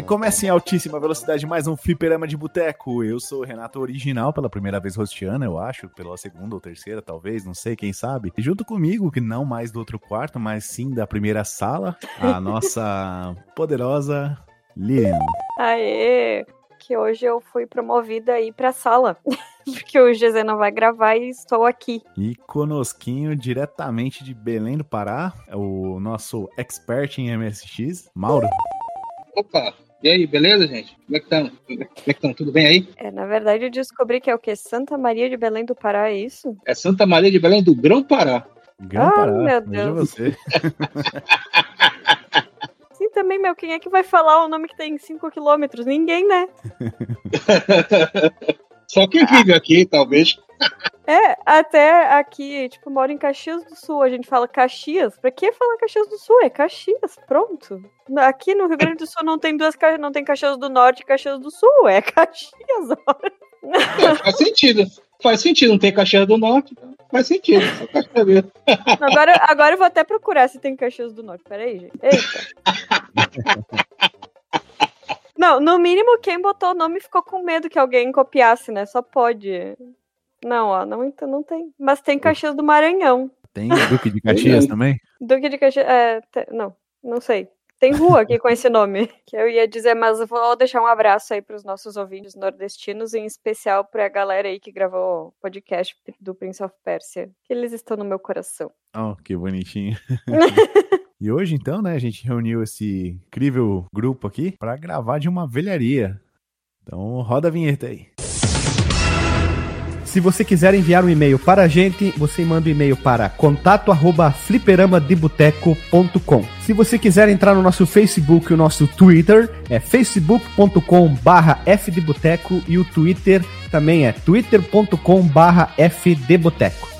E começa em altíssima velocidade mais um fliperama de boteco. Eu sou o Renato Original, pela primeira vez rosteando, eu acho, pela segunda ou terceira, talvez, não sei, quem sabe. E junto comigo, que não mais do outro quarto, mas sim da primeira sala, a nossa poderosa Lilian. Aê! Que hoje eu fui promovida aí pra sala. Porque o GZ não vai gravar e estou aqui. E conosquinho, diretamente de Belém do Pará, é o nosso expert em MSX, Mauro. Opa, e aí, beleza, gente? Como é que estão? Como é que estão? Tudo bem aí? É, na verdade, eu descobri que é o quê? Santa Maria de Belém do Pará, é isso? É Santa Maria de Belém do Grão Pará. Grão Ah, Pará, meu veja Deus. você. Sim, também, meu, quem é que vai falar o nome que tem 5 quilômetros? Ninguém, né? Só quem vive aqui, talvez. É, até aqui, tipo, moro em Caxias do Sul, a gente fala Caxias. Pra que falar Caxias do Sul? É Caxias, pronto. Aqui no Rio Grande do Sul não tem duas não tem Caxias do Norte e Caxias do Sul, é Caxias. ó. É, faz sentido. Faz sentido, não tem Caxias do Norte. Faz sentido. Só Caxias. Agora, agora eu vou até procurar se tem Caxias do Norte. Peraí, gente. Eita. Não, no mínimo quem botou o nome ficou com medo que alguém copiasse, né? Só pode. Não, ó, não, então não tem. Mas tem Caxias do Maranhão. Tem Duque de Caxias também? Duque de Caxias. É, te- não, não sei. Tem rua aqui com esse nome. Que eu ia dizer, mas vou deixar um abraço aí pros nossos ouvintes nordestinos, em especial pra galera aí que gravou o podcast do Prince of Persia. Que eles estão no meu coração. Oh, que bonitinho. e hoje, então, né, a gente reuniu esse incrível grupo aqui pra gravar de uma velharia. Então, roda a vinheta aí. Se você quiser enviar um e-mail para a gente, você manda um e-mail para contato@fliperamadeboteco.com. Se você quiser entrar no nosso Facebook e o nosso Twitter, é facebook.com/fdboteco e o Twitter também é twitter.com/fdboteco.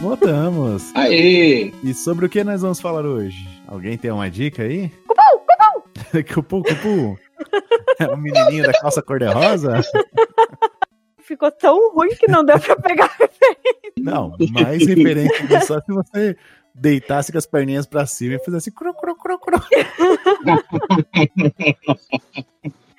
Voltamos. Aê! E sobre o que nós vamos falar hoje? Alguém tem uma dica aí? Cupu, cupu. É o menininho da calça cor-de-rosa? Ficou tão ruim que não deu pra pegar. Não, mais referente disso só se você deitasse com as perninhas pra cima e fizesse cru, cru, cru, cru.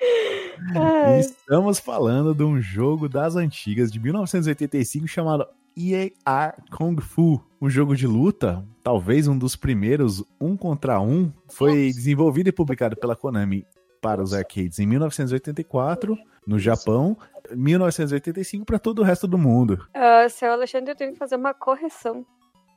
Ai, Estamos falando de um jogo das antigas de 1985 chamado EAR Kung Fu, um jogo de luta, talvez um dos primeiros um contra um, foi desenvolvido e publicado pela Konami para os arcades em 1984 no Japão, 1985 para todo o resto do mundo. ah, seu Alexandre, eu tenho que fazer uma correção.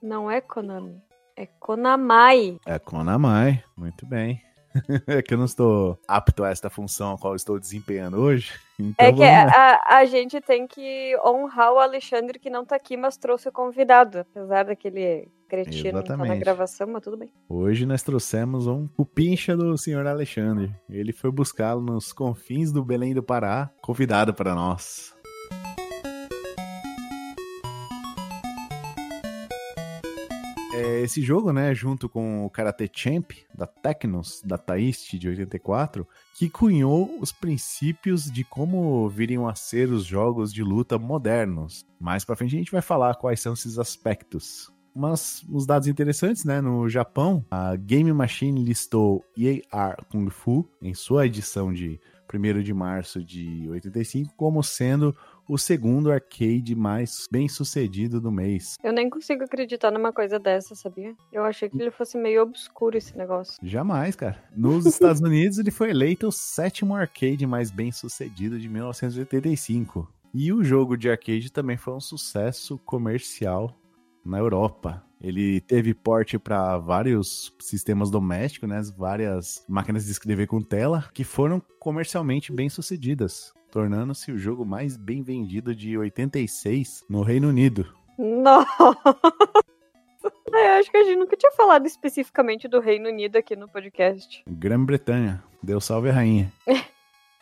Não é Konami, é Konamai. É Konami, muito bem. É que eu não estou apto a esta função a qual estou desempenhando hoje. Então É que a, a gente tem que honrar o Alexandre que não tá aqui, mas trouxe o convidado. Apesar daquele cretino não tá na gravação, mas tudo bem. Hoje nós trouxemos um cupincha do senhor Alexandre. Ele foi buscá-lo nos confins do Belém do Pará, convidado para nós. É, esse jogo, né, junto com o Karate Champ da Tecnos, da Taist de 84, que cunhou os princípios de como viriam a ser os jogos de luta modernos. Mais pra frente a gente vai falar quais são esses aspectos. Mas uns dados interessantes, né? No Japão, a Game Machine listou EAR Kung Fu em sua edição de 1 de março de 85 como sendo o segundo arcade mais bem sucedido do mês. Eu nem consigo acreditar numa coisa dessa, sabia? Eu achei que ele fosse meio obscuro esse negócio. Jamais, cara. Nos Estados Unidos, ele foi eleito o sétimo arcade mais bem sucedido de 1985. E o jogo de arcade também foi um sucesso comercial na Europa. Ele teve porte para vários sistemas domésticos, né? Várias máquinas de escrever com tela que foram comercialmente bem sucedidas, tornando-se o jogo mais bem vendido de 86 no Reino Unido. Nossa! Eu acho que a gente nunca tinha falado especificamente do Reino Unido aqui no podcast. Grã-Bretanha, deu salve a rainha.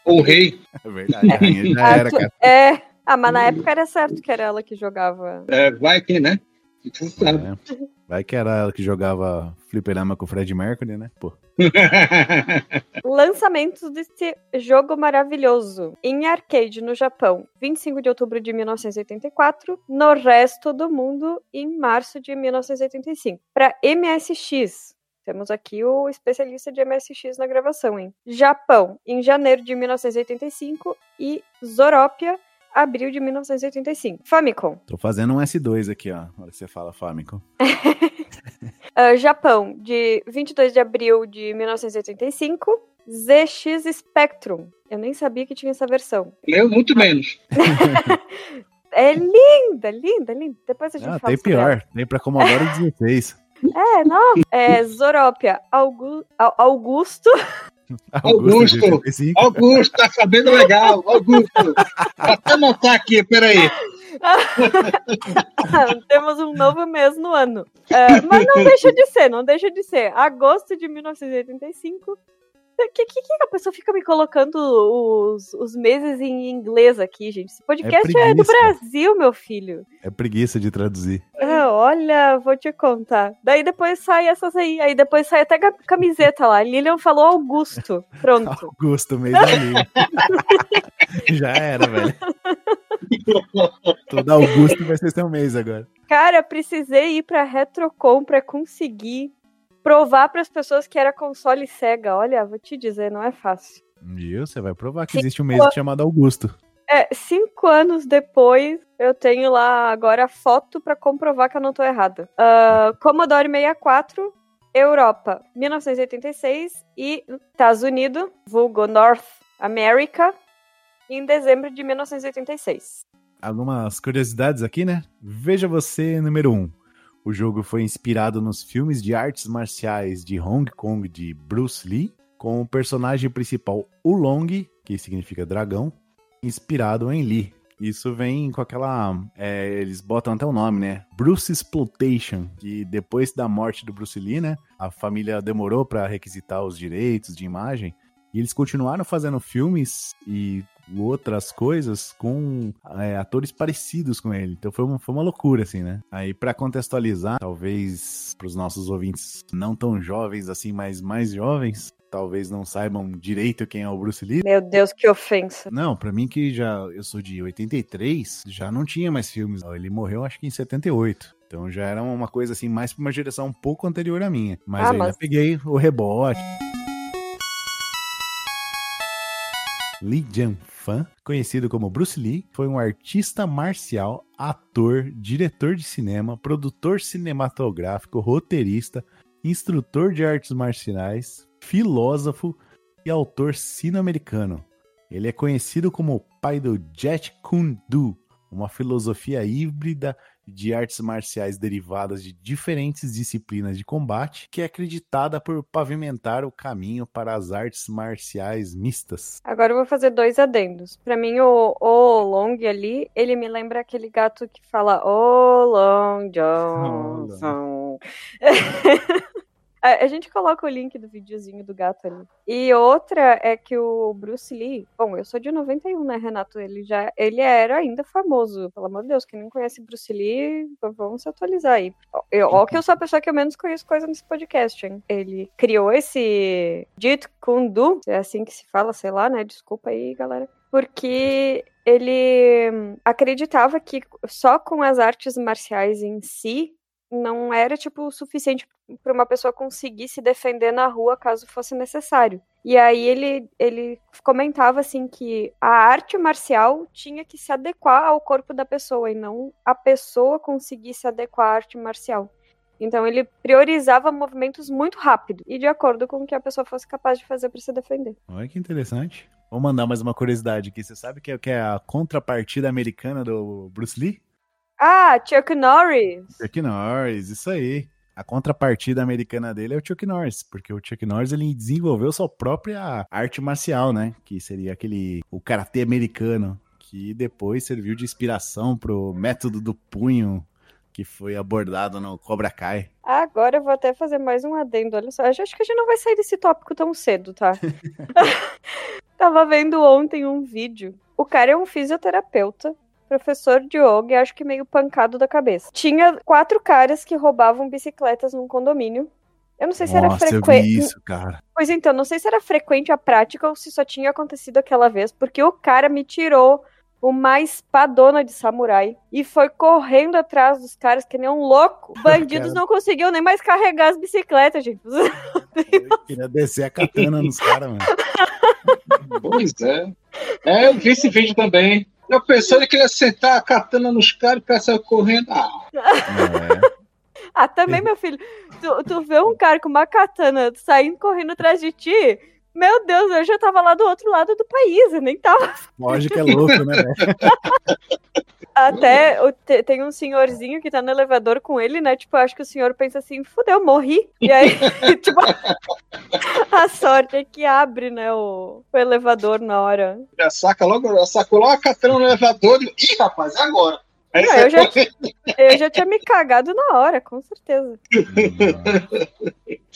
O rei. É verdade, a rainha já era, cara. É, Ah, mas na época era certo que era ela que jogava. É, vai que, né? Você sabe. É. Vai que era ela que jogava fliperama com o Fred Mercury, né? Pô. Lançamentos desse jogo maravilhoso. Em arcade no Japão, 25 de outubro de 1984. No resto do mundo, em março de 1985. Para MSX, temos aqui o especialista de MSX na gravação, hein? Japão, em janeiro de 1985 e Zorópia, abril de 1985. Famicom. Tô fazendo um S2 aqui, ó. Na hora que você fala Famicom. Uh, Japão, de 22 de abril de 1985. ZX Spectrum. Eu nem sabia que tinha essa versão. Eu muito menos. É linda, linda, linda. Depois a gente Ah, fala tem sobre ela. pior. Tem pra Commodore 16. É, não. É, Zorópia, Augu- Au- Augusto. Augusto. de 85. Augusto, tá sabendo legal. Augusto. Vou até anotar aqui, peraí. Temos um novo mês no ano. É, mas não deixa de ser, não deixa de ser. Agosto de 1985. O que, que, que a pessoa fica me colocando os, os meses em inglês aqui, gente? Esse podcast é, do preguiça. Brasil, meu filho. É preguiça de traduzir. Ah, olha, vou te contar. Daí depois sai essas aí. Aí depois sai até ca- camiseta lá. Lilian falou Augusto. Pronto. Augusto, mês amigo. Já era, velho. Todo Augusto vai ser seu mês agora. Cara, precisei ir pra Retrocom pra conseguir provar pras pessoas que era console Sega. Olha, vou te dizer, não é fácil. Viu? Você vai provar que Sim. existe um mês chamado Augusto. É, cinco anos depois, eu tenho lá agora a foto pra comprovar que eu não tô errada. Ah, Commodore 64, Europa, 1986 e Estados Unidos, vulgo North America, em dezembro de 1986. Algumas curiosidades aqui, né? Veja você, número 1. Um. O jogo foi inspirado nos filmes de artes marciais de Hong Kong de Bruce Lee, com o personagem principal Ulong, que significa dragão, inspirado em Lee. Isso vem com aquela. é, eles botam até o nome, né? Bruce Exploitation. Que depois da morte do Bruce Lee, né? A família demorou para requisitar os direitos de imagem. E eles continuaram fazendo filmes e outras coisas com é, atores parecidos com ele. Então foi uma, foi uma loucura, assim, né? Aí, pra contextualizar, talvez pros nossos ouvintes não tão jovens assim, mas mais jovens, talvez não saibam direito quem é o Bruce Lee. Meu Deus, que ofensa. Não, pra mim que já eu sou de 83, já não tinha mais filmes. Ele morreu acho que em 78. Então já era uma coisa assim, mais pra uma geração um pouco anterior à minha. Mas Ah, aí mas- peguei o rebote. Lee Jian-fan, conhecido como Bruce Lee, foi um artista marcial, ator, diretor de cinema, produtor cinematográfico, roteirista, instrutor de artes marciais, filósofo e autor sino-americano. Ele é conhecido como o pai do Jet Kune Do, uma filosofia híbrida de artes marciais derivadas de diferentes disciplinas de combate, que é acreditada por pavimentar o caminho para as artes marciais mistas. Agora eu vou fazer dois adendos. Pra mim, o, o Long ali, ele me lembra aquele gato que fala O Long Johnson. A a gente coloca o link do videozinho do gato ali. E outra é que o Bruce Lee, bom, eu sou de 91, né, Renato? Ele já, ele era ainda famoso, pelo amor de Deus, quem não conhece Bruce Lee, vamos se atualizar aí. Eu, ó que eu sou a pessoa que eu menos conheço coisa nesse podcast, hein? Ele criou esse Jeet Kune Do, é assim que se fala, sei lá, né? Desculpa aí, galera. Porque ele hum, acreditava que só com as artes marciais em si não era tipo o suficiente para uma pessoa conseguir se defender na rua caso fosse necessário. E aí ele, ele comentava assim que a arte marcial tinha que se adequar ao corpo da pessoa e não a pessoa conseguir se adequar à arte marcial. Então ele priorizava movimentos muito rápido e de acordo com o que a pessoa fosse capaz de fazer para se defender. Olha que interessante. Vou mandar mais uma curiosidade aqui. Você sabe é, que é a contrapartida americana do Bruce Lee? Ah, Chuck Norris. Chuck Norris, isso aí. A contrapartida americana dele é o Chuck Norris, porque o Chuck Norris ele desenvolveu sua própria arte marcial, né? Que seria aquele o karatê americano, que depois serviu de inspiração pro método do punho que foi abordado no Cobra Kai. Agora eu vou até fazer mais um adendo. Olha só, acho que a gente não vai sair desse tópico tão cedo, tá? Tava vendo ontem um vídeo. O cara é um fisioterapeuta professor de yoga, e acho que meio pancado da cabeça. Tinha quatro caras que roubavam bicicletas num condomínio. Eu não sei se era Nossa, frequente. isso, cara. Pois então, não sei se era frequente a prática ou se só tinha acontecido aquela vez, porque o cara me tirou uma espadona de samurai e foi correndo atrás dos caras que nem um louco. Bandidos Cara. não conseguiam nem mais carregar as bicicletas, gente. Eu queria descer a katana nos caras, mano. Pois é. É, eu vi esse vídeo também. Eu pensei que ele ia sentar a katana nos caras e o correndo. Ah, É. Ah, também, meu filho. Tu, tu vê um cara com uma katana saindo correndo atrás de ti. Meu Deus, eu já tava lá do outro lado do país, eu nem tava. Lógico que é louco, né? Até tem um senhorzinho que tá no elevador com ele, né? Tipo, acho que o senhor pensa assim, fudeu, morri. E aí, tipo, a sorte é que abre, né, o, o elevador na hora. já saca logo, já sacou logo a katana no elevador e. Ih, rapaz, é agora. Não, eu já- Eu já tinha me cagado na hora, com certeza.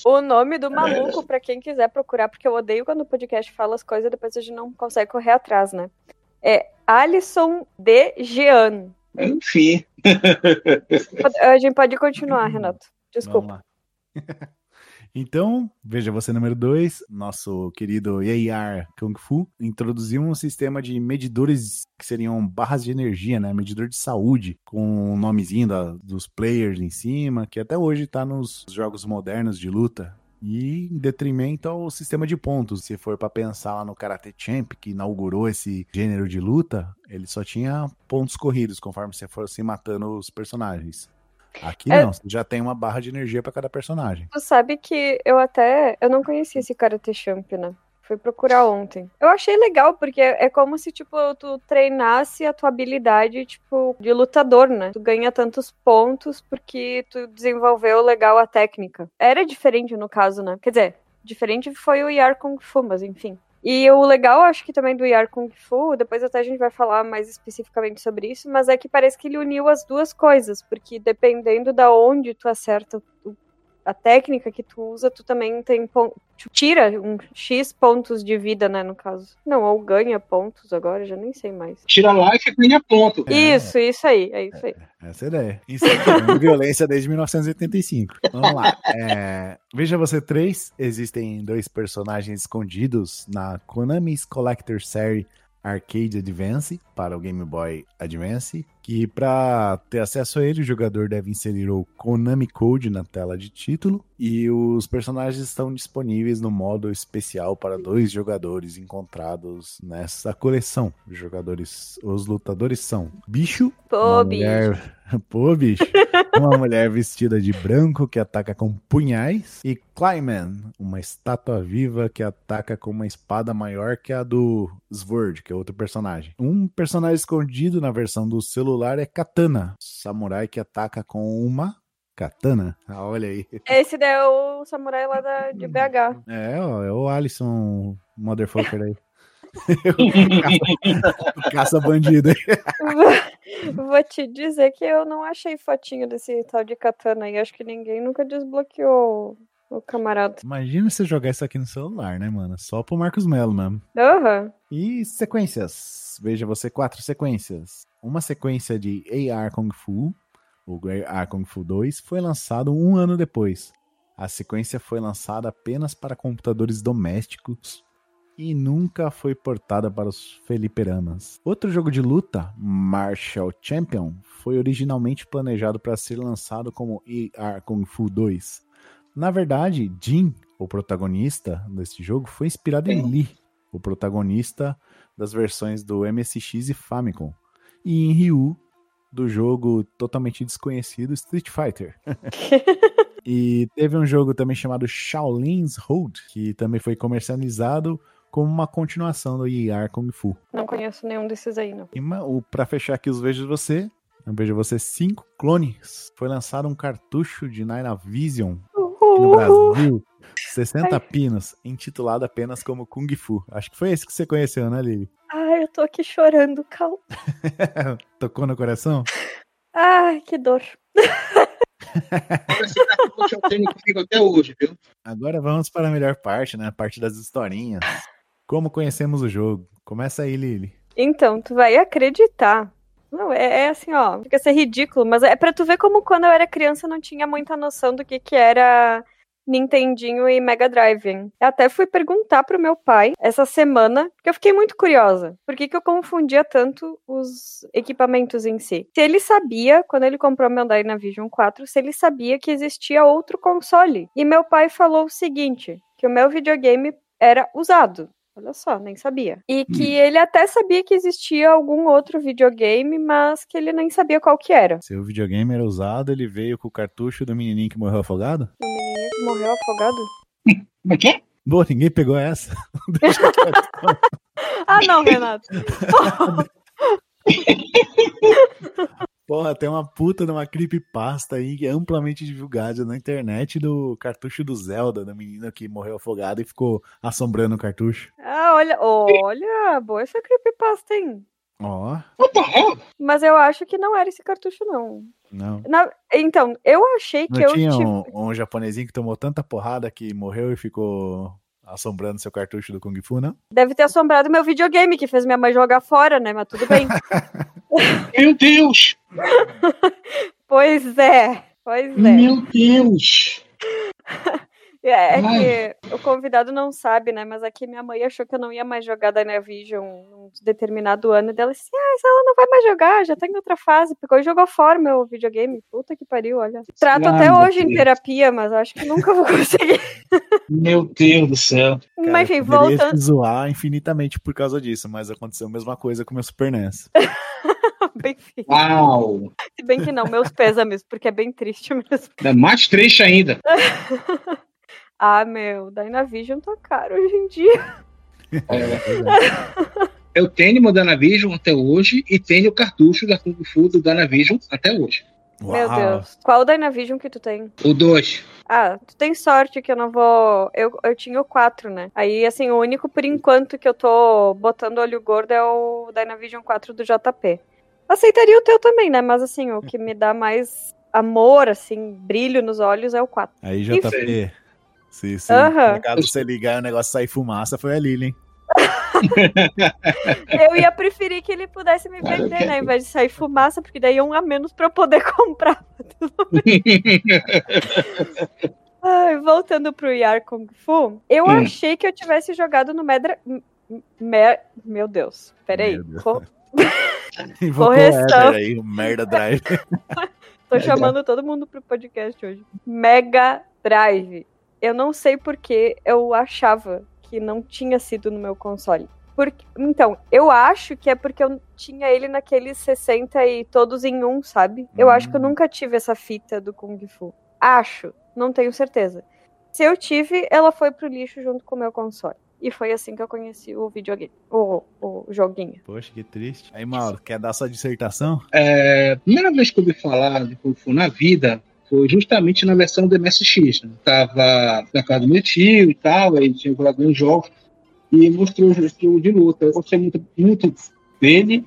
O nome do maluco, pra quem quiser procurar, porque eu odeio quando o podcast fala as coisas e depois a gente não consegue correr atrás, né? É Alisson de Jean. Enfim. A gente pode continuar, Renato. Desculpa. Então, veja você número 2, nosso querido AR Kung Fu introduziu um sistema de medidores que seriam barras de energia, né? Medidor de saúde, com o nomezinho da- dos players em cima, que até hoje tá nos jogos modernos de luta. E em detrimento ao sistema de pontos. Se for pra pensar lá no Karate Champ, que inaugurou esse gênero de luta, ele só tinha pontos corridos, conforme você fosse matando os personagens. Aqui É- não, você já tem uma barra de energia pra cada personagem. Tu sabe que eu até. Eu não conhecia esse Karate Champ, né? Fui procurar ontem. Eu achei legal, porque é como se, tipo, tu treinasse a tua habilidade, tipo, de lutador, né? Tu ganha tantos pontos porque tu desenvolveu legal a técnica. Era diferente no caso, né? Quer dizer, diferente foi o Yar Kung Fu, mas enfim. E o legal, acho que também do Yar Kung Fu, depois até a gente vai falar mais especificamente sobre isso, mas é que parece que ele uniu as duas coisas, porque dependendo da onde tu acerta o- a técnica que tu usa, tu também tem tu tira um X pontos de vida, né, no caso. Não, ou ganha pontos agora, já nem sei mais. Tira life e ganha ponto. É. Isso, isso aí, é isso aí. Essa é a ideia. Incentivando violência desde 1985. Vamos lá. É, Veja você três. Existem dois personagens escondidos na Konami's Collector Series Arcade Advance para o Game Boy Advance. Que para ter acesso a ele, o jogador deve inserir o Konami Code na tela de título. E os personagens estão disponíveis no modo especial para dois jogadores encontrados nessa coleção. Os jogadores, os lutadores são Bicho, Pô, uma bicho. mulher... Pô, bicho. Uma mulher vestida de branco que ataca com punhais. E Clyman, uma estátua viva que ataca com uma espada maior que a do Sword, que é outro personagem. Um personagem escondido na versão do celular é Katana, samurai que ataca com uma katana. Ah, olha aí. Esse daí é o samurai lá da, de BH. É, ó, é o Alisson Motherfucker aí. caça bandido aí. Vou te dizer que eu não achei fotinho desse tal de katana aí. Acho que ninguém nunca desbloqueou o camarada. Imagina você jogar isso aqui no celular, né, mano? Só pro Marcos Melo mesmo. Aham. E sequências. Veja você quatro sequências. Uma sequência de AR Kung Fu, o AR Kung Fu 2, foi lançado um ano depois. A sequência foi lançada apenas para computadores domésticos e nunca foi portada para os feliperamas. Outro jogo de luta, Martial Champion, foi originalmente planejado para ser lançado como AR Kung Fu 2. Na verdade, Jin, o protagonista desse jogo, foi inspirado em Lee, o protagonista das versões do MSX e Famicom, e em Ryu, do jogo totalmente desconhecido Street Fighter. e teve um jogo também chamado Shaolin's Road, que também foi comercializado como uma continuação do IR Kung Fu. Não conheço nenhum desses aí, não. E pra fechar aqui os Vejos Você, eu Vejo Você 5 Clones. Foi lançado um cartucho de Dynavision aqui no Brasil, 60 pinos, intitulado apenas como Kung Fu. Acho que foi esse que você conheceu, né, Lili? Eu tô aqui chorando, calma. Tocou no coração? Ai, que dor. Esse cartucho eu tenho comigo até hoje, viu? Agora vamos para a melhor parte, né? A parte das historinhas. Como conhecemos o jogo? Começa aí, Lili. Então, tu vai acreditar Não, é, é assim, ó, fica ser ridículo, mas é pra tu ver como quando eu era criança eu não tinha muita noção do que que era Nintendinho e Mega Drive. Eu até fui perguntar pro meu pai essa semana, porque eu fiquei muito curiosa. Por que, que eu confundia tanto os equipamentos em si? Se ele sabia, quando ele comprou meu Dynavision 4, se ele sabia que existia outro console. E meu pai falou o seguinte, que o meu videogame era usado. Olha só, nem sabia. E que ele até sabia que existia algum outro videogame, mas que ele nem sabia qual que era. Seu videogame era usado, ele veio com o cartucho do menininho que morreu afogado? O menino que morreu afogado? Que é? Boa, ninguém pegou essa. Ah, não, Renato. Porra, tem uma puta de uma creepypasta aí amplamente divulgada na internet do cartucho do Zelda, da menina que morreu afogada e ficou assombrando o cartucho. Ah, olha, olha, boa essa creepypasta, hein? Ó, What the hell? Mas eu acho que não era esse cartucho, não. não. Na- então, eu achei que Não eu tinha tive. um, um japonesinho que tomou tanta porrada que morreu e ficou assombrando seu cartucho do Kung Fu, não? Deve ter assombrado meu videogame, que fez minha mãe jogar fora, né? Mas tudo bem. Meu Deus! pois é, pois é. Meu Deus! É, é que o convidado não sabe, né? Mas aqui minha mãe achou que eu não ia mais jogar Dynavision num determinado ano. E dela disse: Ah, ela não vai mais jogar, já tá em outra fase. Pegou e jogou fora meu videogame. Puta que pariu, olha. Trato Ah, até hoje em Deus. terapia, mas acho que nunca vou conseguir. Meu Deus do céu. mas enfim, eu voltando. se zoar infinitamente por causa disso, mas aconteceu a mesma coisa com o meu Super NES. Bem. Uau! Se bem que não, meus pêsames, porque é bem triste mesmo. É mais triste ainda. Ah, meu, Dynavision tá caro hoje em dia. Eu tenho meu Danavision até hoje e tenho o cartucho da Kung Fu do Danavision até hoje. Meu Deus. Qual Dynavision que tu tem? O 2. Ah, tu tem sorte que eu não vou. Eu, eu tinha o 4, né? Aí, assim, o único por enquanto que eu tô botando olho gordo é o Dynavision 4 do JP. Aceitaria o teu também, né? Mas, assim, o que me dá mais amor, assim, brilho nos olhos é o 4. Aí, JP, se, se acaso você ligar e o negócio sair fumaça, foi a Lili, hein? Eu ia preferir que ele pudesse me vender, né? Ao invés de sair fumaça, porque daí é um a menos pra eu poder comprar. Ai, voltando pro Yar Kung Fu, eu Hum. achei que eu tivesse jogado no Medra. Mer... Meu Deus, peraí. Meu Deus. Co- Correção. O merda drive. Tô chamando todo mundo pro podcast hoje. Mega Drive. Eu não sei porque eu achava que não tinha sido no meu console. Porque, então, eu acho que é porque eu tinha ele naqueles 60 e todos em um, sabe? Eu acho que eu Hum. nunca tive essa fita do Kung Fu. Acho, não tenho certeza. Se eu tive, ela foi pro lixo junto com o meu console. E foi assim que eu conheci o videogame, o, o joguinho. Poxa, que triste. Aí, Mauro, quer dar sua dissertação? É, a primeira vez que eu ouvi falar de Kung Fu na vida foi justamente na versão do MSX. Né? Tava na casa do meu tio e tal, aí tinha jogado uns jogos e mostrou o jogo de luta. Eu gostei muito, muito dele.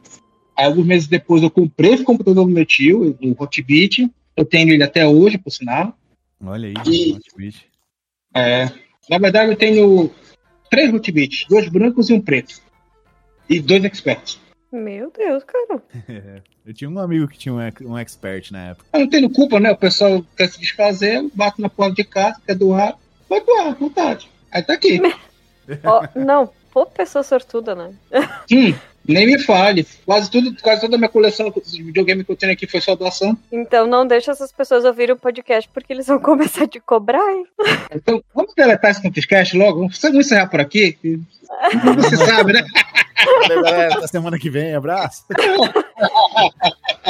Aí, alguns meses depois, eu comprei o computador do meu tio, o Hotbit. Eu tenho ele até hoje, por sinal. Olha aí, E- Hotbit. É, na verdade, eu tenho três Hotbits, dois brancos e um preto. E dois experts. Meu Deus, cara. Eu tinha um amigo que tinha um, um expert na época. Eu não tenho culpa, né? O pessoal quer se desfazer, eu bato na porta de casa, quer doar, vai doar, à vontade. Aí tá aqui. Ó, não, pô, pessoa sortuda, né? Hum, nem me fale. Quase tudo, quase toda a minha coleção de videogame que eu tenho aqui foi só doação. Então não deixa essas pessoas ouvirem o podcast porque eles vão começar a te cobrar, hein? Então, vamos deletar esse podcast logo? Vamos encerrar por aqui? Você sabe, né? Valeu, galera. Até semana que vem. Abraço.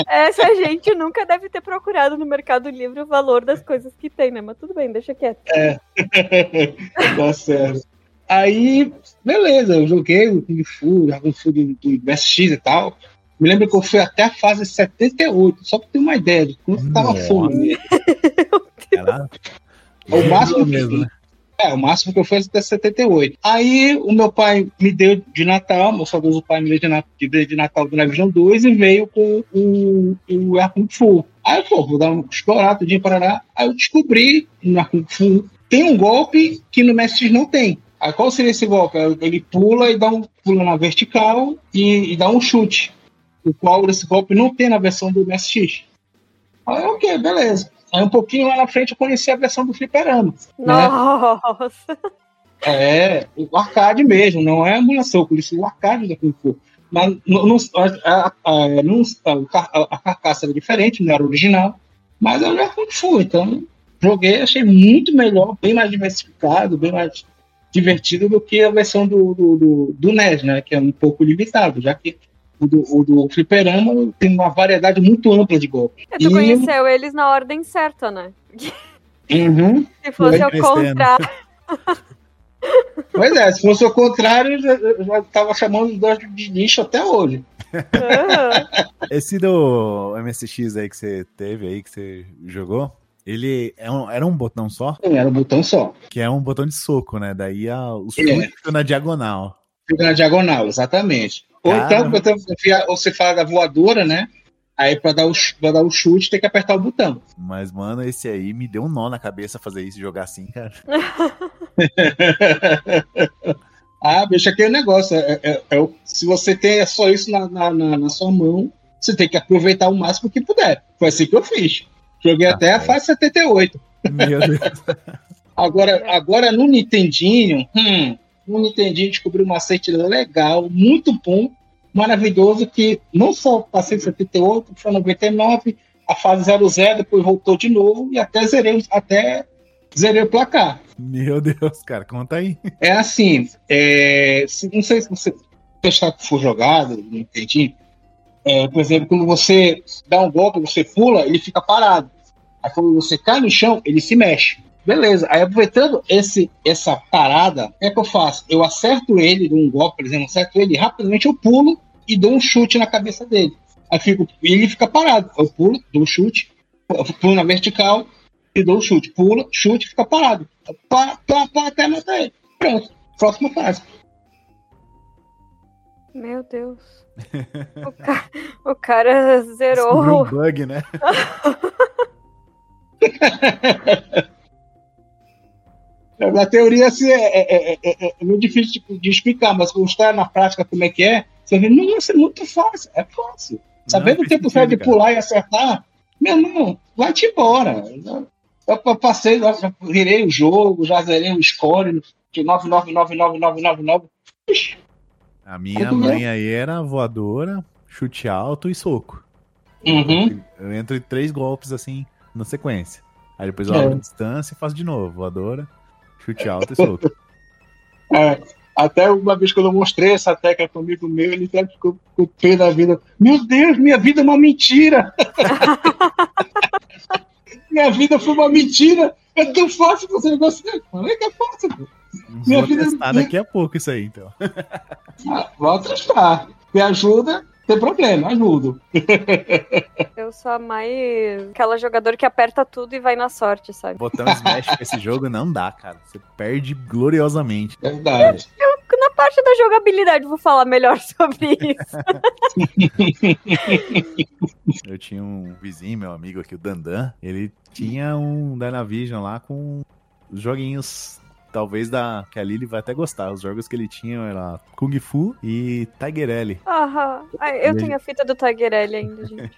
Essa gente nunca deve ter procurado no Mercado Livre o valor das coisas que tem, né? Mas tudo bem, deixa quieto. tá certo. Aí, beleza, eu joguei o Kung Fu, o Kung Fu do, do MSX e tal. Me lembro que eu fui até a fase 78, só pra ter uma ideia de quanto tava Nossa. fome. Era O máximo que mesmo, né? É, o máximo que eu fui até 78. Aí o meu pai me deu de Natal, meu saudoso pai me deu de, na- de, de Natal do Navision 2 e veio com o, o Air Kung Fu. Aí, pô, vou dar um explorar, tudinho, parará. Aí eu descobri no Air Kung Fu tem um golpe que no MSX não tem. Aí qual seria esse golpe? Ele pula e dá um pula na vertical e, e dá um chute. o qual esse golpe não tem na versão do MSX. Aí, ok, beleza. Aí um pouquinho lá na frente eu conheci a versão do Fliperama. Né? Nossa! É, o arcade mesmo, não é a emulação, por isso o arcade da Kung Fu. Mas não, não, a, a, não, a, a, carcaça era diferente, não era original, mas era Kung Fu, então joguei, achei muito melhor, bem mais diversificado, bem mais divertido do que a versão do, do, do, do NES, né, que é um pouco limitado, já que o do, o do fliperama tem uma variedade muito ampla de golpes. E tu e... conheceu eles na ordem certa, né? Uhum. Se fosse ao contrário. Pois é, se fosse o contrário, eu já, eu já tava chamando os dois de lixo até hoje. Uhum. Esse do MSX aí que você teve aí, que você jogou, ele é um, era um botão só? Sim, era um botão só. Que é um botão de soco, né? Daí a, o soco é. fica na diagonal. Fica na diagonal, exatamente. Ou então, você fala da voadora, né? Aí pra dar, o, pra dar o chute tem que apertar o botão. Mas, mano, esse aí me deu um nó na cabeça fazer isso, jogar assim, cara. ah, bicho, aquele negócio. É, é, é, se você tem só isso na, na, na, na, sua mão, você tem que aproveitar o máximo que puder. Foi assim que eu fiz. Joguei ah, até a fase 78. Meu Deus. agora, agora no Nintendinho, hum, no Nintendinho descobri um macete legal, muito bom, maravilhoso que não só passei de 78, foi 99, a fase 00, depois voltou de novo e até zerei, até zerei o placar. Meu Deus, cara, conta aí. É assim, é, se, não sei se você testar que for jogado, não entendi. É, por exemplo, quando você dá um golpe, você pula, ele fica parado. Aí quando você cai no chão, ele se mexe. Beleza. Aí aproveitando esse, essa parada, o que é que eu faço? Eu acerto ele de um golpe, por exemplo, acerto ele, rapidamente eu pulo e dou um chute na cabeça dele. Aí fico, ele fica parado. Eu pulo, dou um chute, pulo na vertical e dou um chute. Pula, chute, fica parado. Pá, pá, pá, até matar ele. Pronto. Próxima fase. Meu Deus. o, ca... o cara zerou. Um bug, né? Na teoria assim, é, é, é, é, muito difícil de, de, explicar, mas quando está na prática como é que é, você vê, nossa, é muito fácil, é fácil. Sabendo o tempo certo de pular e acertar, meu irmão, vai-te embora. Eu passei, já virei o jogo, já zerei o score de 999999. A minha mãe aí era voadora, chute alto e soco. Uhum. Eu entro em três golpes assim na sequência. Aí depois eu abro é. distância e faço de novo. Voadora, chute alto e soco. É, até uma vez que eu mostrei essa técnica comigo meu, ele até ficou com o pé da vida. Meu Deus, minha vida é uma mentira! minha vida foi uma mentira! É tão fácil fazer negócio desse. é que é fácil. Minha Vou vida testar daqui a pouco isso aí, então. Ah, vou testar. Me ajuda tem problema, ajudo. Eu sou a mais aquela jogadora que aperta tudo e vai na sorte, sabe? Botão smash com esse jogo não dá, cara. Você perde gloriosamente. Verdade. Eu, na parte da jogabilidade, vou falar melhor sobre isso. Eu tinha um vizinho, meu amigo aqui, o Dandan. Ele tinha um Dynavision lá com joguinhos talvez da que a Lily vai até gostar. Os jogos que ele tinha era Kung Fu e Tiger L. Aham. eu tenho a, a fita do Tiger L ainda, gente.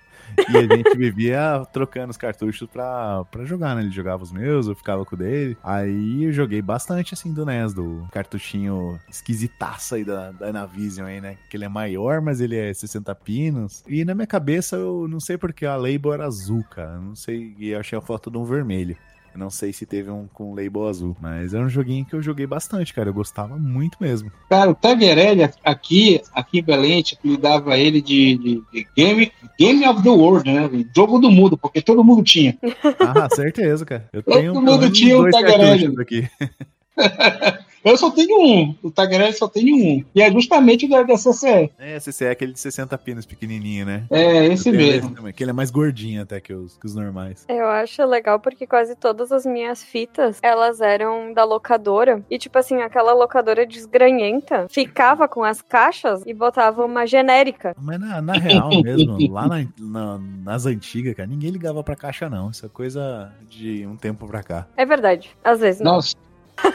E a gente vivia trocando os cartuchos pra, pra jogar, né? Ele jogava os meus, eu ficava com o dele. Aí eu joguei bastante, assim, do NES, do cartuchinho esquisitaço aí da, da Navision aí, né? Que ele é maior, mas ele é 60 pinos. E na minha cabeça, eu não sei porque a label era azul, cara. Não sei, e eu achei a foto de um vermelho. Eu não sei se teve um com label azul, mas é um joguinho que eu joguei bastante, cara. Eu gostava muito mesmo. Cara, o Taguerelli aqui, aqui em Belém, tipo, dava ele de, de, de, game, game of the World, né? Jogo do mundo, porque todo mundo tinha. Ah, certeza, cara. Eu tenho todo mundo tinha o Taguerelli. aqui. Eu só tenho um. O Tagarelli só tem um. E é justamente o da, da CCE. É, a CCE é aquele de 60 pinos pequenininho, né? É, esse mesmo. Esse que ele é mais gordinho até que os, que os normais. Eu acho legal porque quase todas as minhas fitas, elas eram da locadora. E, tipo assim, aquela locadora desgranhenta ficava com as caixas e botava uma genérica. Mas na, na real mesmo, lá na, na, nas antigas, cara, ninguém ligava pra caixa, não. Isso é coisa de um tempo pra cá. É verdade. Às vezes não. Nossa.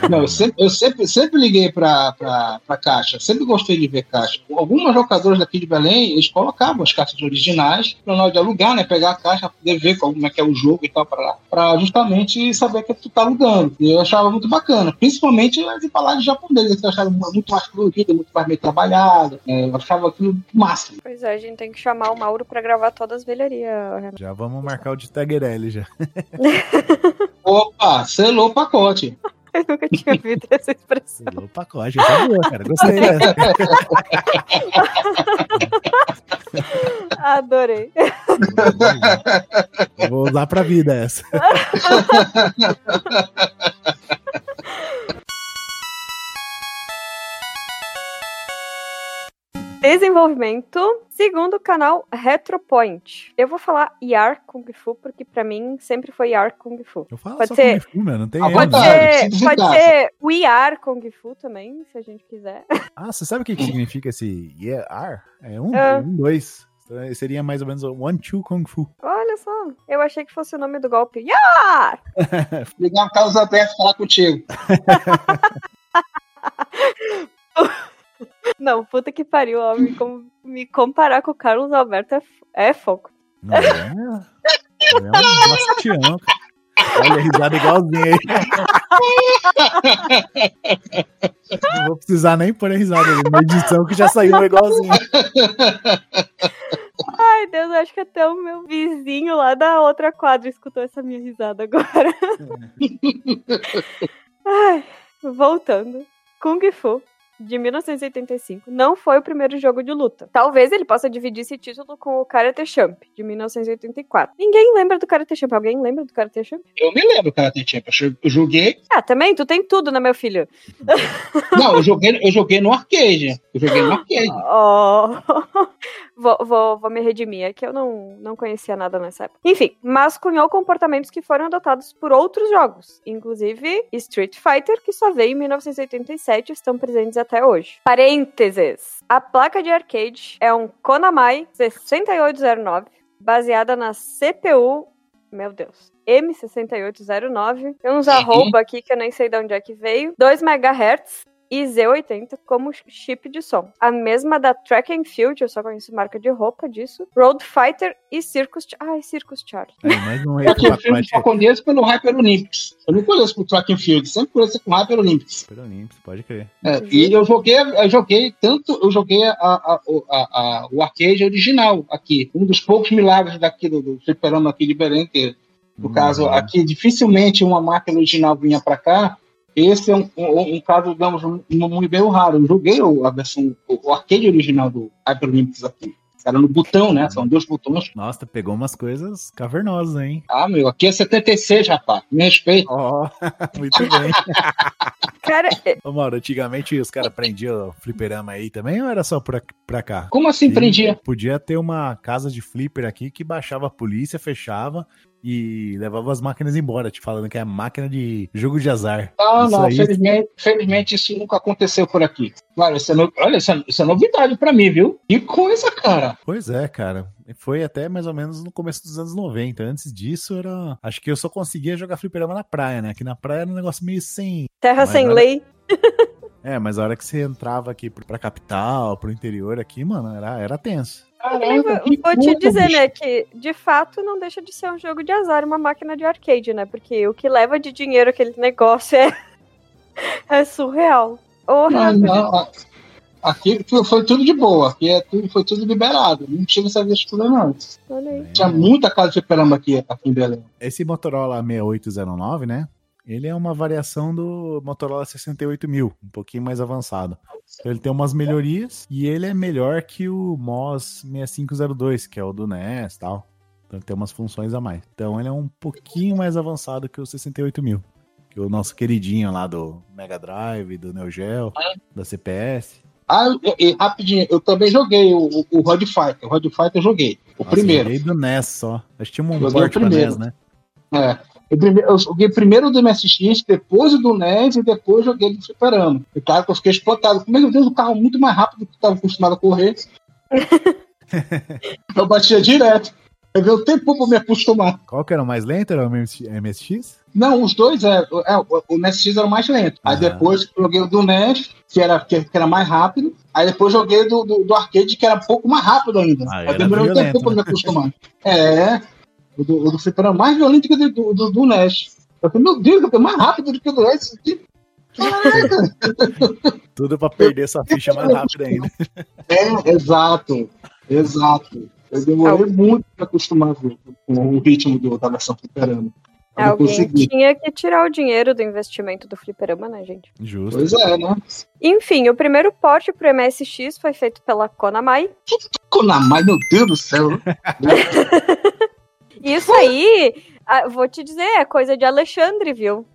Não, eu sempre, eu sempre, sempre liguei pra, pra, pra caixa, sempre gostei de ver caixa. Algumas locadoras daqui de Belém, eles colocavam as caixas originais pra na hora de alugar, né? Pegar a caixa, poder ver como é que é o jogo e tal, pra, lá, pra justamente saber que tu tá alugando. E eu achava muito bacana, principalmente as embalagens japonesas, que eu achava muito mais colorida, muito mais bem trabalhada. né? Eu achava aquilo máximo. Pois é, a gente tem que chamar o Mauro pra gravar todas as velharias, Renato. Já vamos marcar o de Taguerelli já. Opa, selou o pacote. Eu nunca tinha ouvido essa expressão. O pacote, é boa, cara. Gostei dessa. Adorei. Eu Vou usar pra vida essa. Desenvolvimento, segundo canal Retropoint. Eu vou falar Yar Kung Fu, porque pra mim sempre foi Yar Kung Fu. Eu falo Pode só ser- Kung Fu, meu, não tem Ah. Pode ser, pode ser We Are Kung Fu também, se a gente quiser. Ah, você sabe o que, que significa esse yeah, É um, Ah. um, dois. Seria mais ou menos o One, Two Kung Fu. Olha só, eu achei que fosse o nome do golpe. Yar! Ligar o Carlos Alberto e falar contigo. Não, puta que pariu, ó, me, com- me comparar com o Carlos Alberto é, é foco. Não, é, é um bastião. Olha a risada igualzinha aí. Não vou precisar nem pôr a risada ali. Na edição que já saiu igualzinho. Ai, Deus, acho que até o meu vizinho lá da outra quadra escutou essa minha risada agora. Ai, voltando. Kung Fu, de 1985, não foi o primeiro jogo de luta. Talvez ele possa dividir esse título com o Karate Champ, de 1984. Ninguém lembra do Karate Champ. Alguém lembra do Karate Champ? Eu me lembro, cara, tem tempo. Eu joguei. Ah, também? Tu tem tudo, né, meu filho? Não, eu joguei, eu joguei no arcade. Eu joguei no arcade. Oh. vou, vou, vou me redimir, é que eu não, não conhecia nada nessa época. Enfim, mas cunhou comportamentos que foram adotados por outros jogos, inclusive Street Fighter, que só veio em 1987 e estão presentes até hoje. Parênteses. A placa de arcade é um Konami 6809, baseada na CPU, meu Deus, M6809. Tem uns Uhum. arroba aqui que eu nem sei de onde é que veio. 2 MHz e Z80 como chip de som. A mesma da Track and Field, eu só conheço marca de roupa disso. Road Fighter e Circus... Ai, Circus Charlie. Aí, mais um Track and Field só conheço pelo Hyper Olympics. Eu não conheço por Track and Field, sempre conheço com Hyper Olympics. Super Olímpico, pode crer. É, e eu joguei, eu joguei tanto, eu joguei a, a- o- a- a- o arcade original aqui. Um dos poucos milagres daqui do, do fliperama aqui de Belém, que no Hum, caso aqui dificilmente uma máquina original vinha para cá. Esse é um, um, um caso, digamos, um- um muito bem raro. Eu joguei o- a versão, o, o arcade original do Hyper Olympics aqui. Era no botão, né? São dois botões. Nossa, pegou umas coisas cavernosas, hein? Ah, meu, aqui é 76, rapaz. Me respeita. Ó, muito bem. Cara, é- Ô, Mauro, antigamente os caras prendiam fliperama aí também ou era só pra, pra cá? Como assim E prendia? Podia ter uma casa de flipper aqui que baixava a polícia, fechava e levava as máquinas embora, te falando que é máquina de jogo de azar. Ah, Isso não, aí- felizmente, felizmente isso nunca aconteceu por aqui. Claro, isso é, no- olha, isso é, isso é novidade pra mim, viu? Que coisa, cara. Pois é, cara. Foi até mais ou menos no começo dos anos 90. Antes disso, era. Acho que eu só conseguia jogar fliperama na praia, né? Aqui na praia era um negócio meio sem. terra Mas sem olha- lei. É, mas a hora que você entrava aqui pra capital, pro interior aqui, mano, era, era tenso. Também vou, que vou te dizer, né, que de fato não deixa de ser um jogo de azar, uma máquina de arcade, né? Porque o que leva de dinheiro aquele negócio é, é surreal. Ô, Não, aqui foi, tudo de boa. Aqui é tudo, foi tudo liberado. Não tinha essa coisa, não. olha aí. Tinha muita casa de fliperama aqui, aqui em Belém. Esse Motorola 6809, né? Ele é uma variação do Motorola 68000, um pouquinho mais avançado. Então ele tem umas melhorias e ele é melhor que o MOS 6502, que é o do NES e tal. Então ele tem umas funções a mais. Então ele é um pouquinho mais avançado que o 68000. Que o nosso queridinho lá do Mega Drive, do Neo Geo, da CPS. Ah, e, e, rapidinho, eu também joguei o, o, o Rod Fighter. O Rod Fighter eu joguei. O Nossa, primeiro. eu joguei do NES só. Acho que tinha um porte pra primeiro. NES, né? É. Eu, joguei primeiro do MSX, depois o do NES e depois joguei do Fliperama. E claro que eu fiquei espantado. Meu Deus, o carro é muito mais rápido do que eu estava acostumado a correr. eu batia direto. Eu dei um tempo pra me acostumar. Qual que era o mais lento? Era o MSX? Não, os dois, é, é, o- NES era o mais lento. Aí Ah. depois joguei o do NES, que era, que, que era mais rápido. Aí depois joguei do, do, do arcade, que era um pouco mais rápido ainda. Ah, Aí demorou um tempo pra né? me acostumar. É, o do, o do era mais violento que o do, do, do NES. Eu falei, meu Deus, é mais rápido do que o do NES. Que- Caraca! Tudo pra perder sua ficha mais rápido ainda. É, exato, exato. Eu demorei muito pra acostumar com, o ritmo do, da versão fliperama. Eu Alguém tinha que tirar o dinheiro do investimento do fliperama, né, gente? Justo. Pois é, né? Enfim, o primeiro porte pro MSX foi feito pela Konami. Konami, meu Deus do céu. Isso aí, vou te dizer, é coisa de Alexandre, viu?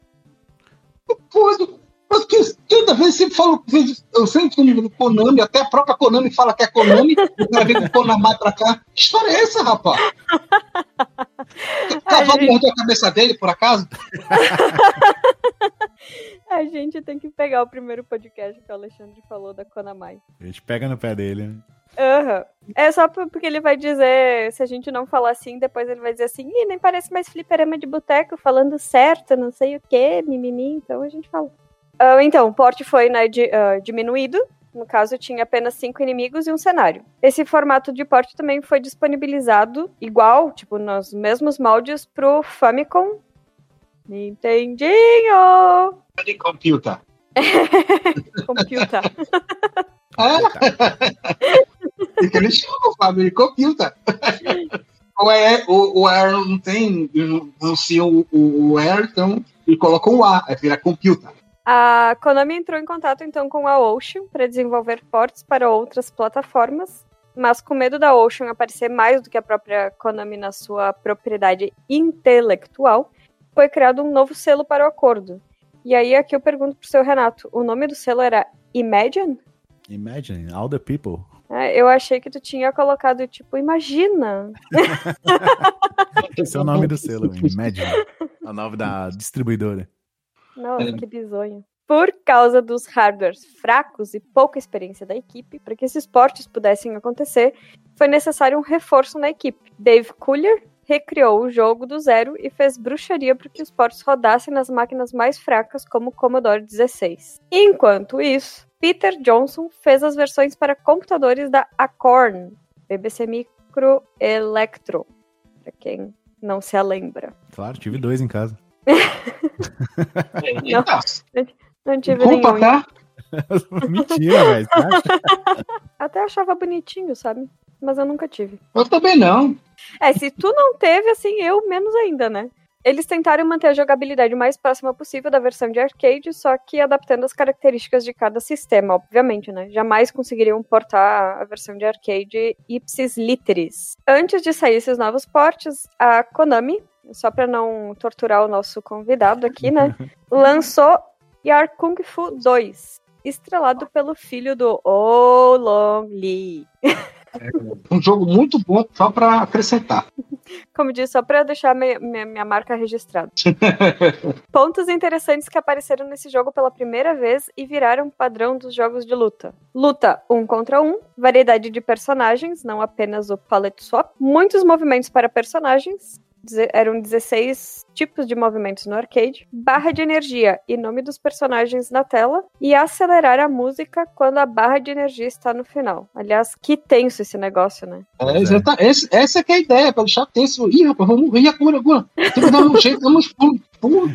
Mas que, toda vez sempre falo, eu sempre como Konami, até a própria Konami fala que é Konami, o cara vem com Konami pra cá. Que história é essa, rapaz? Cavalo gente- mordeu a cabeça dele, por acaso? A gente tem que pegar o primeiro podcast que o Alexandre falou da Konami. A gente pega no pé dele, né? Aham. É só por- porque ele vai dizer, se a gente não falar assim, depois ele vai dizer assim, Ih, nem parece mais fliperama de boteco, falando certo, não sei o que, mimimi, então a gente fala. Ah, então, o porte foi né, di- ah, diminuído, no caso tinha apenas cinco inimigos e um cenário. Esse formato de porte também foi disponibilizado, igual, tipo, nos mesmos moldes pro Famicom, Nintendinho, De computer. computer. É? que eles chamam, Fábio, de computer. O Air, o, o Air não tem, não anuncia o, o, o Air, então ele coloca o A, aí vira computer. A Konami entrou em contato então com a Ocean para desenvolver ports para outras plataformas, mas com medo da Ocean aparecer mais do que a própria Konami na sua propriedade intelectual, foi criado um novo selo para o acordo. E aí aqui eu pergunto pro seu Renato, o nome do selo era Imagine? Imagine, all the people. É, eu achei que tu tinha colocado tipo Imagina. Esse é o nome do selo, Imagine. O nome da distribuidora. Nossa, É. que bizonho. Por causa dos hardwares fracos e pouca experiência da equipe, para que esses portes pudessem acontecer, foi necessário um reforço na equipe. Dave Coulier recriou o jogo do zero e fez bruxaria para que os portes rodassem nas máquinas mais fracas, como o Commodore 16. Enquanto isso, Peter Johnson fez as versões para computadores da Acorn, BBC Micro Electro, para quem não se lembra. Claro, tive dois em casa. Eita, Não tive culpa, nenhum. tá? Mentira, velho. Até achava bonitinho, sabe? Mas eu nunca tive. Eu também não. É, se tu não teve, assim, eu menos ainda, né? Eles tentaram manter a jogabilidade mais próxima possível da versão de arcade, só que adaptando as características de cada sistema, obviamente, né? Jamais conseguiriam portar a versão de arcade ipsis literis. Antes de sair esses novos portes, a Konami, só pra não torturar o nosso convidado aqui, né? lançou Yar Kung Fu 2, estrelado pelo filho do Oh Long Lee. Um jogo muito bom, só pra acrescentar. Como disse, só pra deixar minha, minha, minha marca registrada. Pontos interessantes que apareceram nesse jogo pela primeira vez e viraram padrão dos jogos de luta. Luta um contra um, variedade de personagens, não apenas o palette swap, muitos movimentos para personagens, eram 16 tipos de movimentos no arcade, barra de energia e nome dos personagens na tela, e acelerar a música quando a barra de energia está no final. Aliás, que tenso esse negócio, né? É, exata- esse- essa é que é a ideia, pra deixar tenso. Ih, rapaz, vamos morrer agora, agora. Tem que dar um jeito, damos pulo. pulo.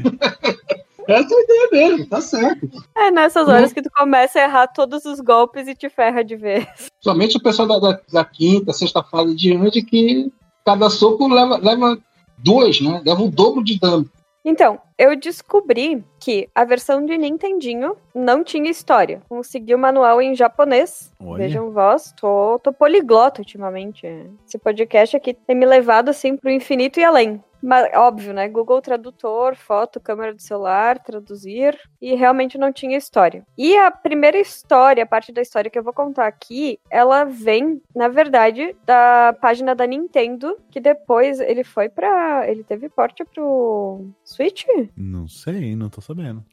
Essa é a ideia dele, tá certo. É nessas horas que tu começa a errar todos os golpes e te ferra de vez. Somente o pessoal da, da, da quinta, sexta fase diante que cada soco leva, leva dois, né? Leva o dobro de dano. Então, eu descobri que a versão de Nintendinho não tinha história. Consegui o manual em japonês. Olha. Vejam vós, tô, tô poliglota ultimamente. Esse podcast aqui tem me levado assim pro infinito e além. Mas, óbvio, né? Google Tradutor, foto, câmera do celular, traduzir. E realmente não tinha história. E a primeira história, a parte da história que eu vou contar aqui, ela vem, na verdade, da página da Nintendo, que depois ele foi pra. Ele teve porte pro Switch? Não sei, não tô sabendo.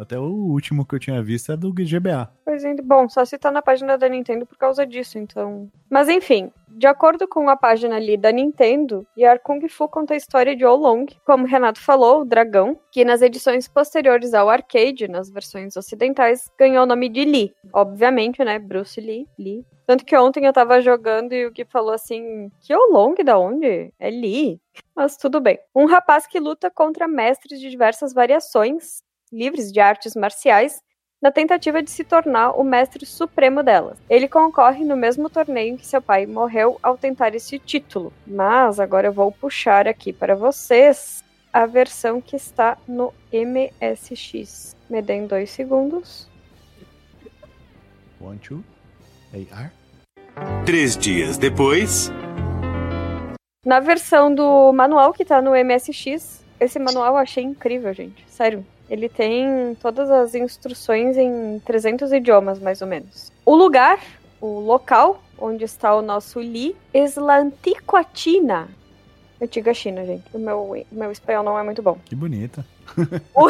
Até o último que eu tinha visto é do GBA. Pois é, bom, só se tá na página da Nintendo por causa disso, então. Mas enfim, de acordo com a página ali da Nintendo, Yar Kung Fu conta a história de Oolong, como Renato falou, o dragão, que nas edições posteriores ao arcade, nas versões ocidentais, ganhou o nome de Lee. Obviamente, né? Bruce Lee, Lee. Tanto que ontem eu tava jogando e o que falou assim, que Oolong da onde? É Lee. Mas tudo bem. Um rapaz que luta contra mestres de diversas variações, livres de artes marciais, na tentativa de se tornar o mestre supremo delas. Ele concorre no mesmo torneio em que seu pai morreu ao tentar esse título. Mas agora eu vou puxar aqui para vocês a versão que está no MSX. Me deem dois segundos. One, two, AR. Três dias depois. Na versão do manual que tá no MSX, esse manual eu achei incrível, gente. Sério. Ele tem todas as instruções em 300 idiomas, mais ou menos. O lugar, o local onde está o nosso Li, Eslanticoatina. Antiga China, gente. O meu, o meu espanhol não é muito bom. Que bonita. O-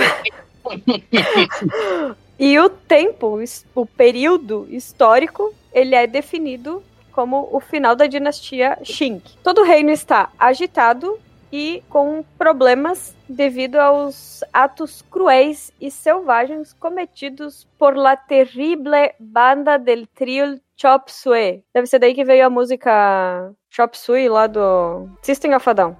e o tempo, o período histórico, ele é definido como o final da dinastia Qing. Todo o reino está agitado e com problemas devido aos atos cruéis e selvagens cometidos por la terrible banda del trio Chop Suey. Deve ser daí que veio a música Chop Suey lá do System of a Down.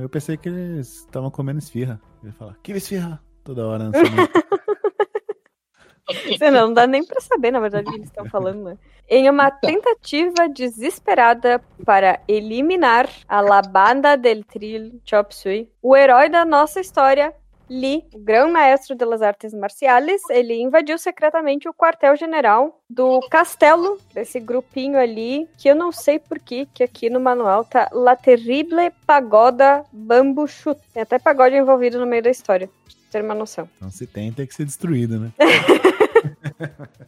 Eu pensei que eles estavam comendo esfirra. Eu ia falar, que esfirra? Toda hora. Sei não, não dá nem pra saber, na verdade, o que eles estão falando, né? Em uma tentativa desesperada para eliminar a La Banda del Trio Chop Suey, o herói da nossa história, Li, o grão-maestro das artes marciais, ele invadiu secretamente o quartel-general do castelo desse grupinho ali, que eu não sei por que que aqui no manual tá La Terrible Pagoda Bambu Chut. Tem até pagode envolvido no meio da história, pra ter uma noção. Então se tem, tem que ser destruído, né?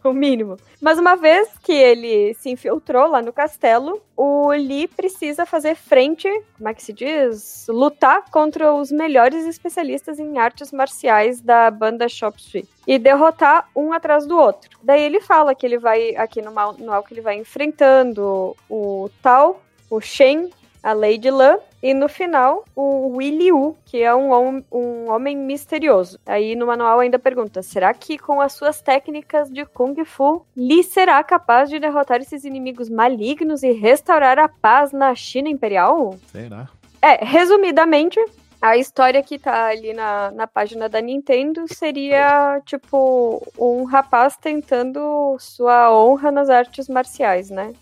o mínimo. Mas uma vez que ele se infiltrou lá no castelo, o Lee precisa fazer frente, como é que se diz? Lutar contra os melhores especialistas em artes marciais da banda Chop Suey. E derrotar um atrás do outro. Daí ele fala que ele vai, aqui no manual, que ele vai enfrentando o Tal, o Shen, a Lady Lan e no final o Willy Wu, que é um, hom um homem misterioso. Aí no manual ainda pergunta: será que com as suas técnicas de Kung Fu, Li será capaz de derrotar esses inimigos malignos e restaurar a paz na China Imperial? Será? É, resumidamente. A história que tá ali na, na página da Nintendo seria, tipo, um rapaz tentando sua honra nas artes marciais, né?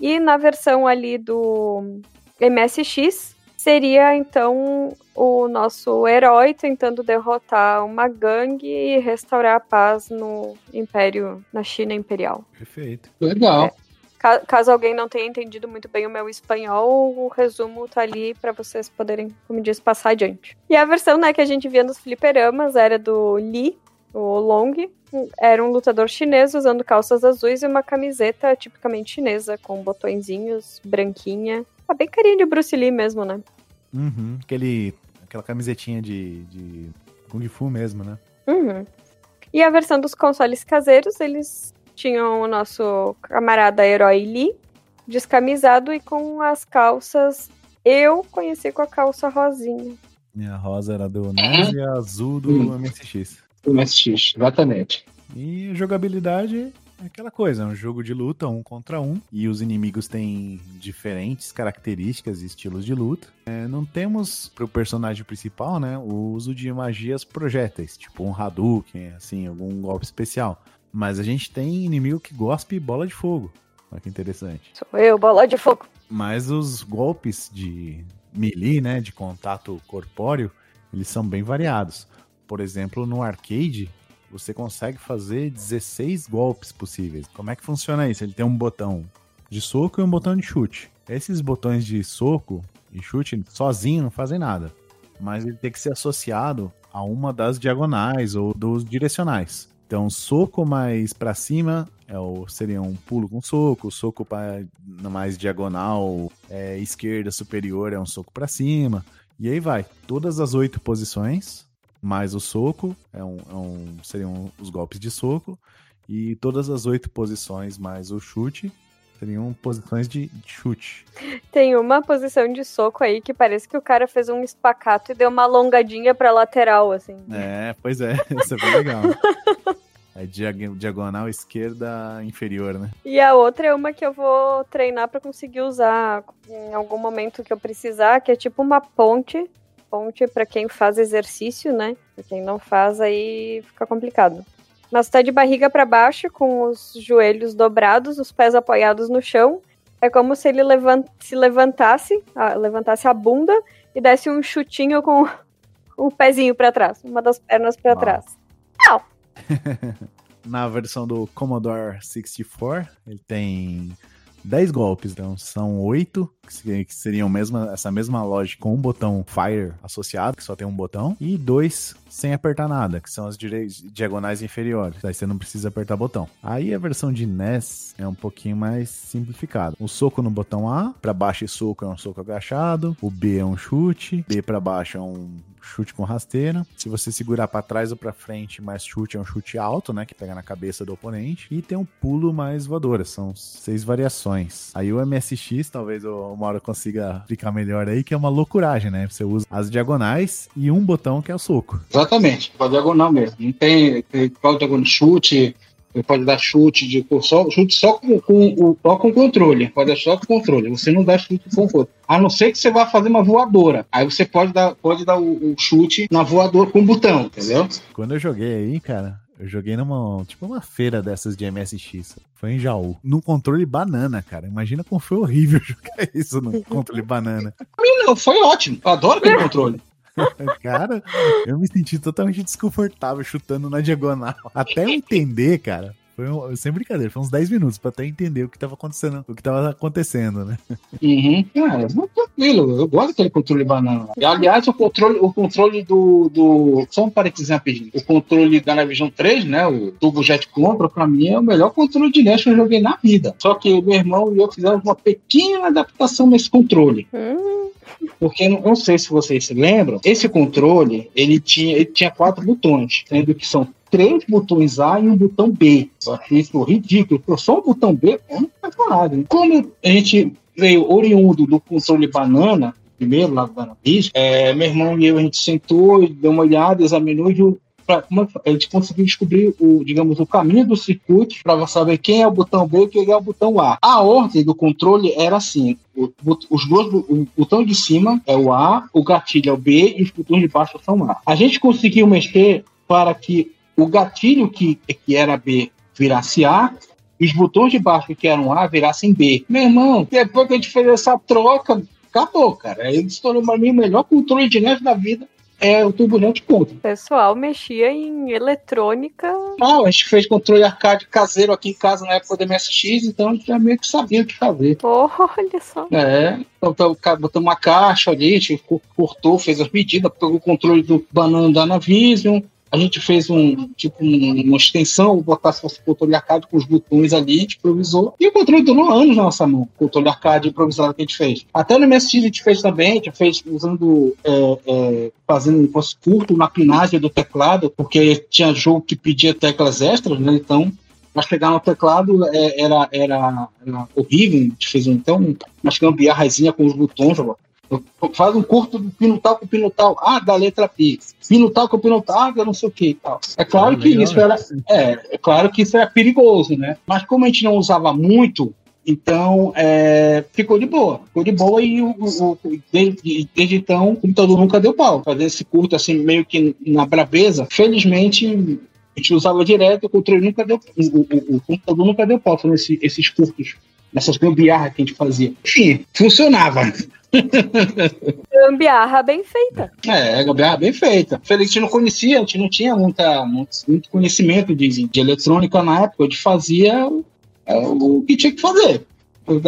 E na versão ali do MSX seria então o nosso herói tentando derrotar uma gangue e restaurar a paz no Império, na China Imperial. Perfeito. Legal. Ca- Caso alguém não tenha entendido muito bem o meu espanhol, o resumo tá ali pra vocês poderem, como diz, passar adiante. E a versão né, que a gente via nos fliperamas era do Li, o Long. Era um lutador chinês usando calças azuis e uma camiseta tipicamente chinesa, com botõezinhos, branquinha. Tá bem carinha de Bruce Lee mesmo, né? Uhum. Aquele, aquela camisetinha de, de Kung Fu mesmo, né? Uhum. E a versão dos consoles caseiros, eles tinham o nosso camarada herói Lee, descamisado e com as calças. Eu conheci com a calça rosinha. E a rosa era do NES e a azul do Hum. MSX. O MSX, exatamente. E a jogabilidade é aquela coisa, é um jogo de luta, um contra um, e os inimigos têm diferentes características e estilos de luta. É, não temos pro personagem principal, né, o uso de magias projéteis, tipo um Hadouken, assim, algum golpe especial. Mas a gente tem inimigo que gospe bola de fogo. Olha que interessante. Sou eu, bola de fogo. Mas os golpes de melee, né, de contato corpóreo, eles são bem variados. Por exemplo, no arcade, você consegue fazer 16 golpes possíveis. Como é que funciona isso? Ele tem um botão de soco e um botão de chute. Esses botões de soco e chute sozinho não fazem nada, mas ele tem que ser associado a uma das diagonais ou dos direcionais. Então, soco mais pra cima é o, seria um pulo com soco, soco pra, mais diagonal é, esquerda superior é um soco pra cima. E aí vai. Todas as oito posições mais o soco, é um, é um, seriam os golpes de soco, e todas as oito posições mais o chute seriam posições de, chute. Tem uma posição de soco aí que parece que o cara fez um espacato e deu uma alongadinha pra lateral, assim. É, pois é, isso é bem legal. É diag- diagonal esquerda inferior, né? E a outra é uma que eu vou treinar pra conseguir usar em algum momento que eu precisar, que é tipo uma ponte. Ponte pra quem faz exercício, né? Pra quem não faz, aí fica complicado. Mas tá de barriga pra baixo, com os joelhos dobrados, os pés apoiados no chão. É como se ele levan- se levantasse, ah, levantasse a bunda e desse um chutinho com o pezinho pra trás, uma das pernas pra Uau. trás. Na versão do Commodore 64, ele tem 10 golpes, então são 8, que se- que seriam mesma, essa mesma lógica com um botão Fire associado, que só tem um botão, e dois sem apertar nada, que são as diagonais inferiores. Aí você não precisa apertar botão. Aí a versão de NES é um pouquinho mais simplificada. O soco no botão A, pra baixo e soco é um soco agachado, o B é um chute, B pra baixo é um chute com rasteira. Se você segurar pra trás ou pra frente, mais chute é um chute alto, né, que pega na cabeça do oponente, e tem um pulo mais voadora, são seis variações. Aí o MSX, talvez o Mauro consiga explicar melhor aí, que é uma loucuragem, né? Você usa as diagonais e um botão que é o soco. Exatamente, pra diagonal mesmo. Não tem, tem qual diagonal chute, você pode dar chute de só, chute só com, com, o- só com controle. Pode dar só com controle. Você não dá chute com controle. A não ser que você vá fazer uma voadora. Aí você pode dar, pode dar o, o chute na voadora com o botão, entendeu? Quando eu joguei aí, cara, eu joguei numa, tipo uma feira dessas de MSX. Foi em Jaú. Num controle banana, cara. Imagina como foi horrível jogar isso no controle banana. Não, foi ótimo. Eu adoro aquele controle. Cara, eu me senti totalmente desconfortável chutando na diagonal. Até eu entender, cara. Foi um, sem brincadeira, foi uns 10 minutos pra até entender o que tava acontecendo, o que tava acontecendo, né? Uhum. Cara, muito tranquilo. Eu gosto daquele controle banana. E, aliás, o controle, o controle do, do. Só um parênteses rapidinho. O controle da Navision 3, né? O Turbo Jet Control, pra mim, é o melhor controle de NES que eu joguei na vida. Só que o meu irmão e eu fizemos uma pequena adaptação nesse controle. Hum, Porque não, sei se vocês se lembram, esse controle ele tinha, ele tinha quatro botões, sendo que são três botões A e um botão B. Eu achei isso ridículo, porque só um botão B é personagem. Como a gente veio oriundo do controle banana, primeiro lá do Banabis, é, meu irmão e eu, a gente sentou, deu uma olhada, examinou e viu pra- como é a gente conseguiu descobrir o, digamos, o caminho do circuito para saber quem é o botão B e quem é o botão A. A ordem do controle era assim: o, os dois, o botão de cima é o A, o gatilho é o B e os botões de baixo são A. A gente conseguiu mexer para que o gatilho que, que era B virasse A os botões de baixo que eram A virassem B. Meu irmão, depois que a gente fez essa troca, acabou, cara. Aí se tornou para mim o melhor controle de NES da vida. É o Net Contra. o pessoal mexia em eletrônica. Não, a gente fez controle arcade caseiro aqui em casa na época do MSX, então a gente já meio que sabia o que fazer. Olha só. É, então, então, o cara botou uma caixa ali, a gente co- cortou, fez as medidas, pegou o controle do banana da Navision, a gente fez um tipo um- uma extensão, botasse o controle arcade com os botões ali, a gente improvisou. E o controle durou anos na nossa mão, o controle arcade improvisado que a gente fez. Até no MSX a gente fez também, a gente fez usando, é, é, fazendo um fosse curto na pinagem do teclado, porque tinha jogo que pedia teclas extras, né? Então nós pegar no teclado é, era, era, era horrível. A gente fez um, então umas gambiarrazinha com os botões. Faz um curto do pino tal com pino tal. Ah, da letra P. Pino tal com pino tal, ah, eu não sei o que e tal. É claro Ah, que isso era. É, é claro que isso era perigoso, né? Mas como a gente não usava muito, então é, ficou de boa. Ficou de boa e o, o- desde, desde então o computador nunca deu pau. Fazendo esse curto assim, meio que na brabeza, felizmente a gente usava direto, o controle nunca deu. O, o- o computador nunca deu pau fazendo esse- esses curtos, nessas gambiarras que a gente fazia. Enfim, funcionava. Gambiarra bem feita. É, gambiarra bem feita. Gente não conhecia, a gente não tinha muita, muito, muito conhecimento de, de eletrônica na época, a gente fazia é, o que tinha que fazer. Para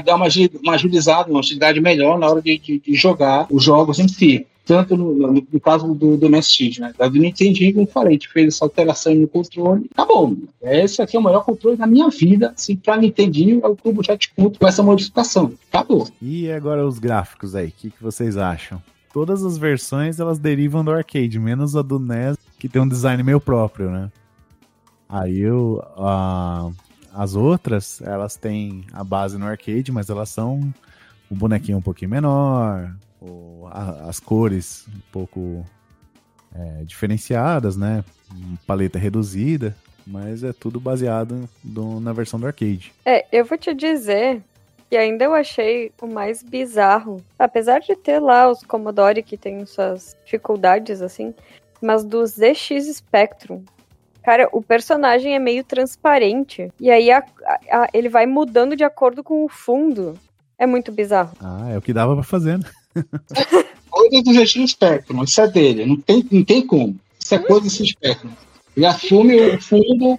dar uma, uma agilizada, uma agilidade melhor na hora de, de- de jogar os jogos em si. Tanto no, no- no caso do, do MSX, né? Da do Nintendinho, como eu falei, a gente fez essa alteração no controle. Acabou. Esse aqui é o melhor controle da minha vida. Assim, para Nintendinho, é o Turbo Jet Control com essa modificação. Acabou. E agora os gráficos aí, o que, que vocês acham? todas as versões elas derivam do arcade, menos a do NES, que tem um design meio próprio, né? Aí o, a, as outras, elas têm a base no arcade, mas elas são o bonequinho um pouquinho menor, o, a, as cores um pouco é, diferenciadas, né? Paleta reduzida, mas é tudo baseado do, na versão do arcade. É, eu vou te dizer que ainda eu achei o mais bizarro. Apesar de ter lá os Commodore que tem suas dificuldades, assim, mas do ZX Spectrum. Cara, o personagem é meio transparente. E aí a, a, ele vai mudando de acordo com o fundo. É muito bizarro. Ah, é o que dava pra fazer, né? Coisa do ZX Spectrum, isso é dele. Não tem, não tem como. Isso é coisa desse Spectrum. Ele assume o fundo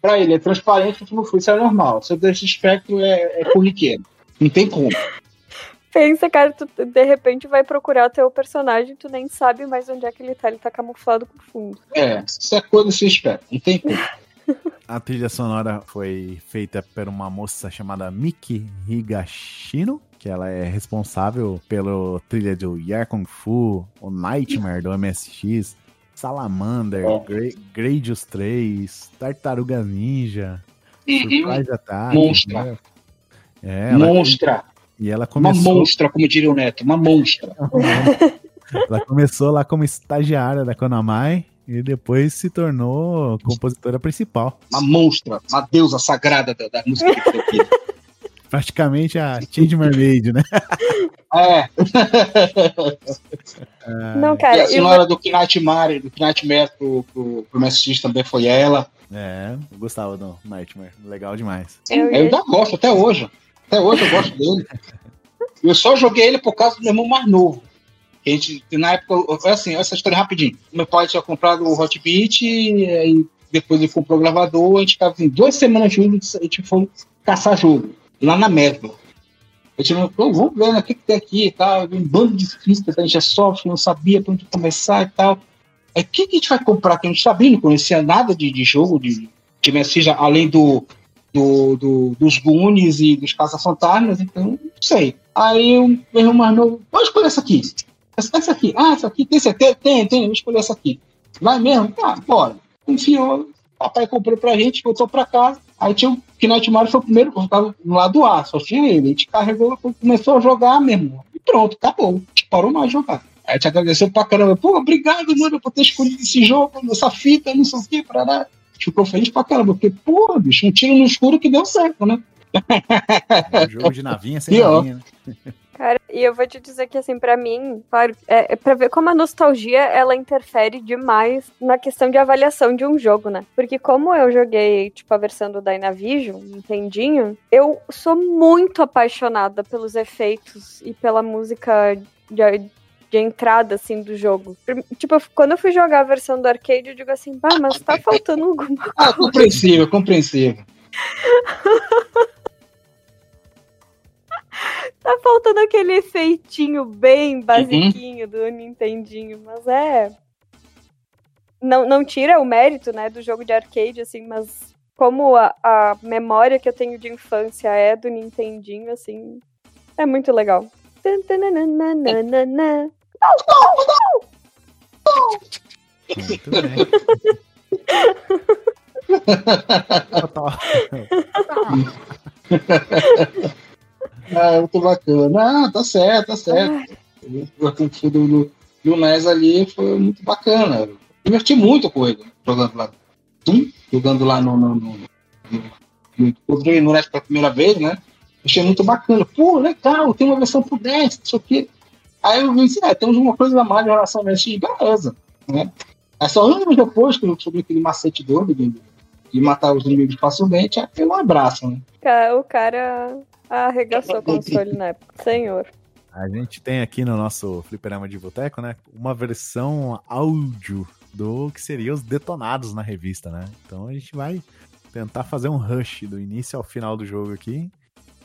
pra ele, é transparente, como foi, isso é normal. Seu ZX Spectrum é, é corriqueiro. Não tem como. Pensa, cara, tu de repente vai procurar o teu personagem, tu nem sabe mais onde é que ele tá, ele tá camuflado com o fundo. É, isso é coisa desse Spectrum. Não tem como. A trilha sonora foi feita por uma moça chamada Miki Higashino, que ela é responsável pela trilha do Yar Kung Fu, o Nightmare do MSX, Salamander. Gra Gradius 3, Tartaruga Ninja, Surprise Attack. Monstra. né? É, ela, monstra. e ela Uma começou, monstra, como diria o Neto. Uma monstra. ela começou lá como estagiária da Konamai e depois se tornou compositora principal. Uma monstra. Uma deusa sagrada da, da música. Praticamente a Change Mermaid, né? É. Não, E cara, a eu vou senhora do Knightmare, do Knightmare pro, pro, pro MSX também foi ela. É, eu gostava do Nightmare. Legal demais. Eu Eu ia- ainda gosto, até hoje. Até hoje eu gosto dele. Eu só joguei ele por causa do meu irmão mais novo. A gente, na época, foi assim, essa história rapidinho. Meu pai tinha comprado o Hot Beat, e aí depois ele comprou o gravador, a gente tava em duas semanas juntos, a gente foi caçar jogo, lá na Medlo. A gente falou, vamos ver né, o que, que tem aqui e tal. Um bando de fitas, a gente é software, não sabia pra onde começar e tal. Aí o que, que a gente vai comprar? Que a gente sabia, não conhecia nada de, de jogo, de, de MSX, além do, do, do- dos Goonies e dos Caça-Fantasmas, então não sei. Aí o meu irmão mais novo, pode escolher essa aqui. Essa, essa aqui, ah, essa aqui, tem certeza? Tem, tem, vou escolher essa aqui. Vai mesmo? Tá, bora. Enfiou, papai comprou pra gente, voltou pra casa. Aí tinha o Knight Mario foi o primeiro, eu tava no lado A, só tinha ele. A gente carregou, começou a jogar mesmo. E pronto, acabou. A gente parou mais de jogar. Aí a gente agradeceu pra caramba. Pô, obrigado, mano, por ter escolhido esse jogo, essa fita, não sei o que, pra lá. Ficou feliz pra caramba, porque, pô, bicho, um tiro no escuro que deu certo, né? Um jogo de navinha sem E, ó. navinha, né? Cara, e eu vou te dizer que, assim, pra mim, claro, é, é pra ver como a nostalgia, ela interfere demais na questão de avaliação de um jogo, né? Porque como eu joguei, tipo, a versão do Dynavision, Nintendinho, eu sou muito apaixonada pelos efeitos e pela música de, de entrada, assim, do jogo. Tipo, quando eu fui jogar a versão do arcade, eu digo assim, bah, mas tá faltando alguma Ah, compreensível, compreensível. Tá faltando aquele efeitinho bem basiquinho do Nintendinho, mas é. Não, não tira o mérito, né, do jogo de arcade, assim, mas como a, a memória que eu tenho de infância é do Nintendinho, assim, é muito legal. Muito bem. Ah, muito bacana. Ah, tá certo, tá certo. O Fu do, do, NES ali foi muito bacana. Diverti muito com ele, jogando lá. Tum, jogando lá no. no, no, no, no, no, NES pela primeira vez, né? Achei muito bacana. Pô, legal, tem uma versão pro NES, isso aqui. Aí eu disse, é, temos uma coisa a mais em relação ao NES, beleza. Né? Aí só anos depois que eu descobri aquele macete doido de, de matar os inimigos facilmente, foi um abraço, né? O cara arregaçou o console na época. Senhor. A gente tem aqui no nosso fliperama de boteco, né? Uma versão áudio do que seria os detonados na revista, né? Então a gente vai tentar fazer um rush do início ao final do jogo aqui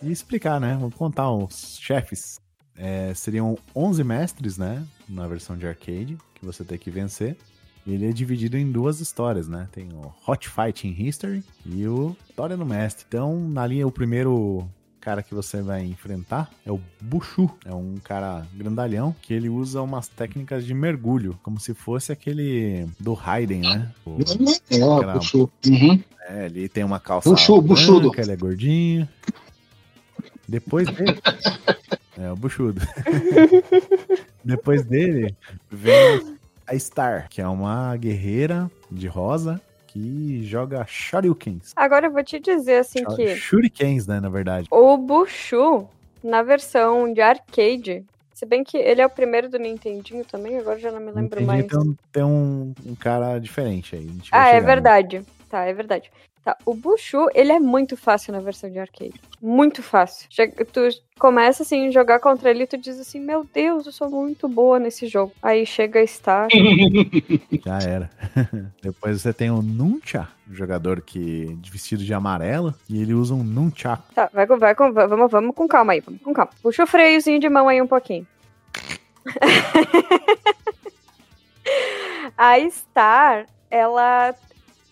e explicar, né? Vamos contar os chefes. É, seriam 11 mestres, né? Na versão de arcade, que você tem que vencer. Ele é dividido em duas histórias, né? Tem o Hot Fight in History e o História no Mestre. Então, na linha, o primeiro cara que você vai enfrentar é o Bushu. É um cara grandalhão que ele usa umas técnicas de mergulho, como se fosse aquele do Raiden, né? O- É, Aquela- puxou. Uhum. É, ele tem uma calça Buchu, buchudo. branca, ele é gordinho. Depois dele... É, o buchudo. Depois dele vem a Star, que é uma guerreira de rosa que joga Shoryukens. Agora eu vou te dizer assim Shur- que Shurikens, né, na verdade. o Bushu, na versão de arcade, se bem que ele é o primeiro do Nintendinho também, agora eu já não me lembro mais. Tem, um, tem um, um cara diferente aí. Ah, é né? verdade. Tá, é verdade. Tá, o Bushu, ele é muito fácil na versão de arcade. Muito fácil. Chega- tu começa assim, a jogar contra ele e tu diz assim, meu Deus, eu sou muito boa nesse jogo. Aí chega a Star. Já era. Depois você tem o Nuncha, um jogador que de vestido de amarelo, e ele usa um Nunchaku. Tá, vai, com- vai, com- vamos, vamos com calma aí, vamos com calma. Puxa o freiozinho de mão aí um pouquinho. a Star, ela,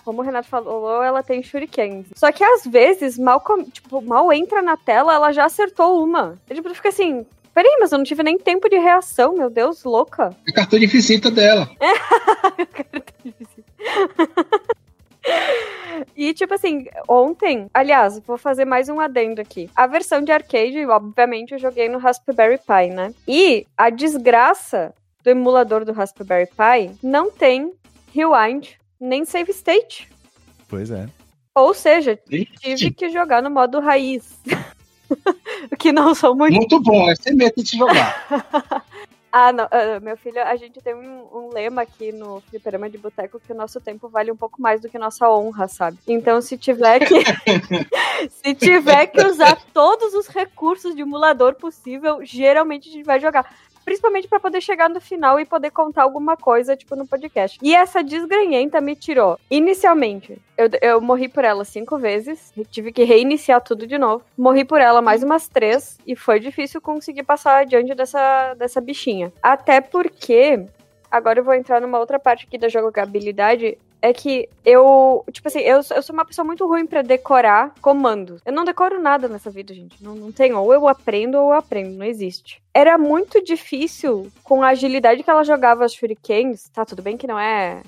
como o Renato falou, ela tem shurikens. Só que às vezes, mal, tipo, mal entra na tela, ela já acertou uma. E, tipo, fica assim, peraí, mas eu não tive nem tempo de reação, meu Deus, louca. É cartão de visita dela. E, tipo assim, ontem, aliás, vou fazer mais um adendo aqui. A versão de arcade, obviamente, eu joguei no Raspberry Pi, né? E a desgraça do emulador do Raspberry Pi não tem rewind nem save state. Pois é. Ou seja, tive que jogar no modo raiz. O que não sou muito. Muito bom, é sem medo de jogar. Ah, não. ah, meu filho, a gente tem um, um lema aqui no Fliperama de Boteco que o nosso tempo vale um pouco mais do que nossa honra, sabe? Então, se tiver que. se tiver que usar todos os recursos de emulador possível, geralmente a gente vai jogar. Principalmente pra poder chegar no final e poder contar alguma coisa, tipo, no podcast. E essa desgranhenta me tirou. Inicialmente, eu, eu morri por ela cinco vezes. Tive que reiniciar tudo de novo. Morri por ela mais umas três. E foi difícil conseguir passar adiante dessa, dessa bichinha. Até porque. Agora eu vou entrar numa outra parte aqui da jogabilidade. É que eu, tipo assim, eu, eu sou uma pessoa muito ruim pra decorar comandos. Eu não decoro nada nessa vida, gente. Não, não tem. Ou eu aprendo ou eu aprendo. Não existe. Era muito difícil com a agilidade que ela jogava as shurikens. Tá, tudo bem que não é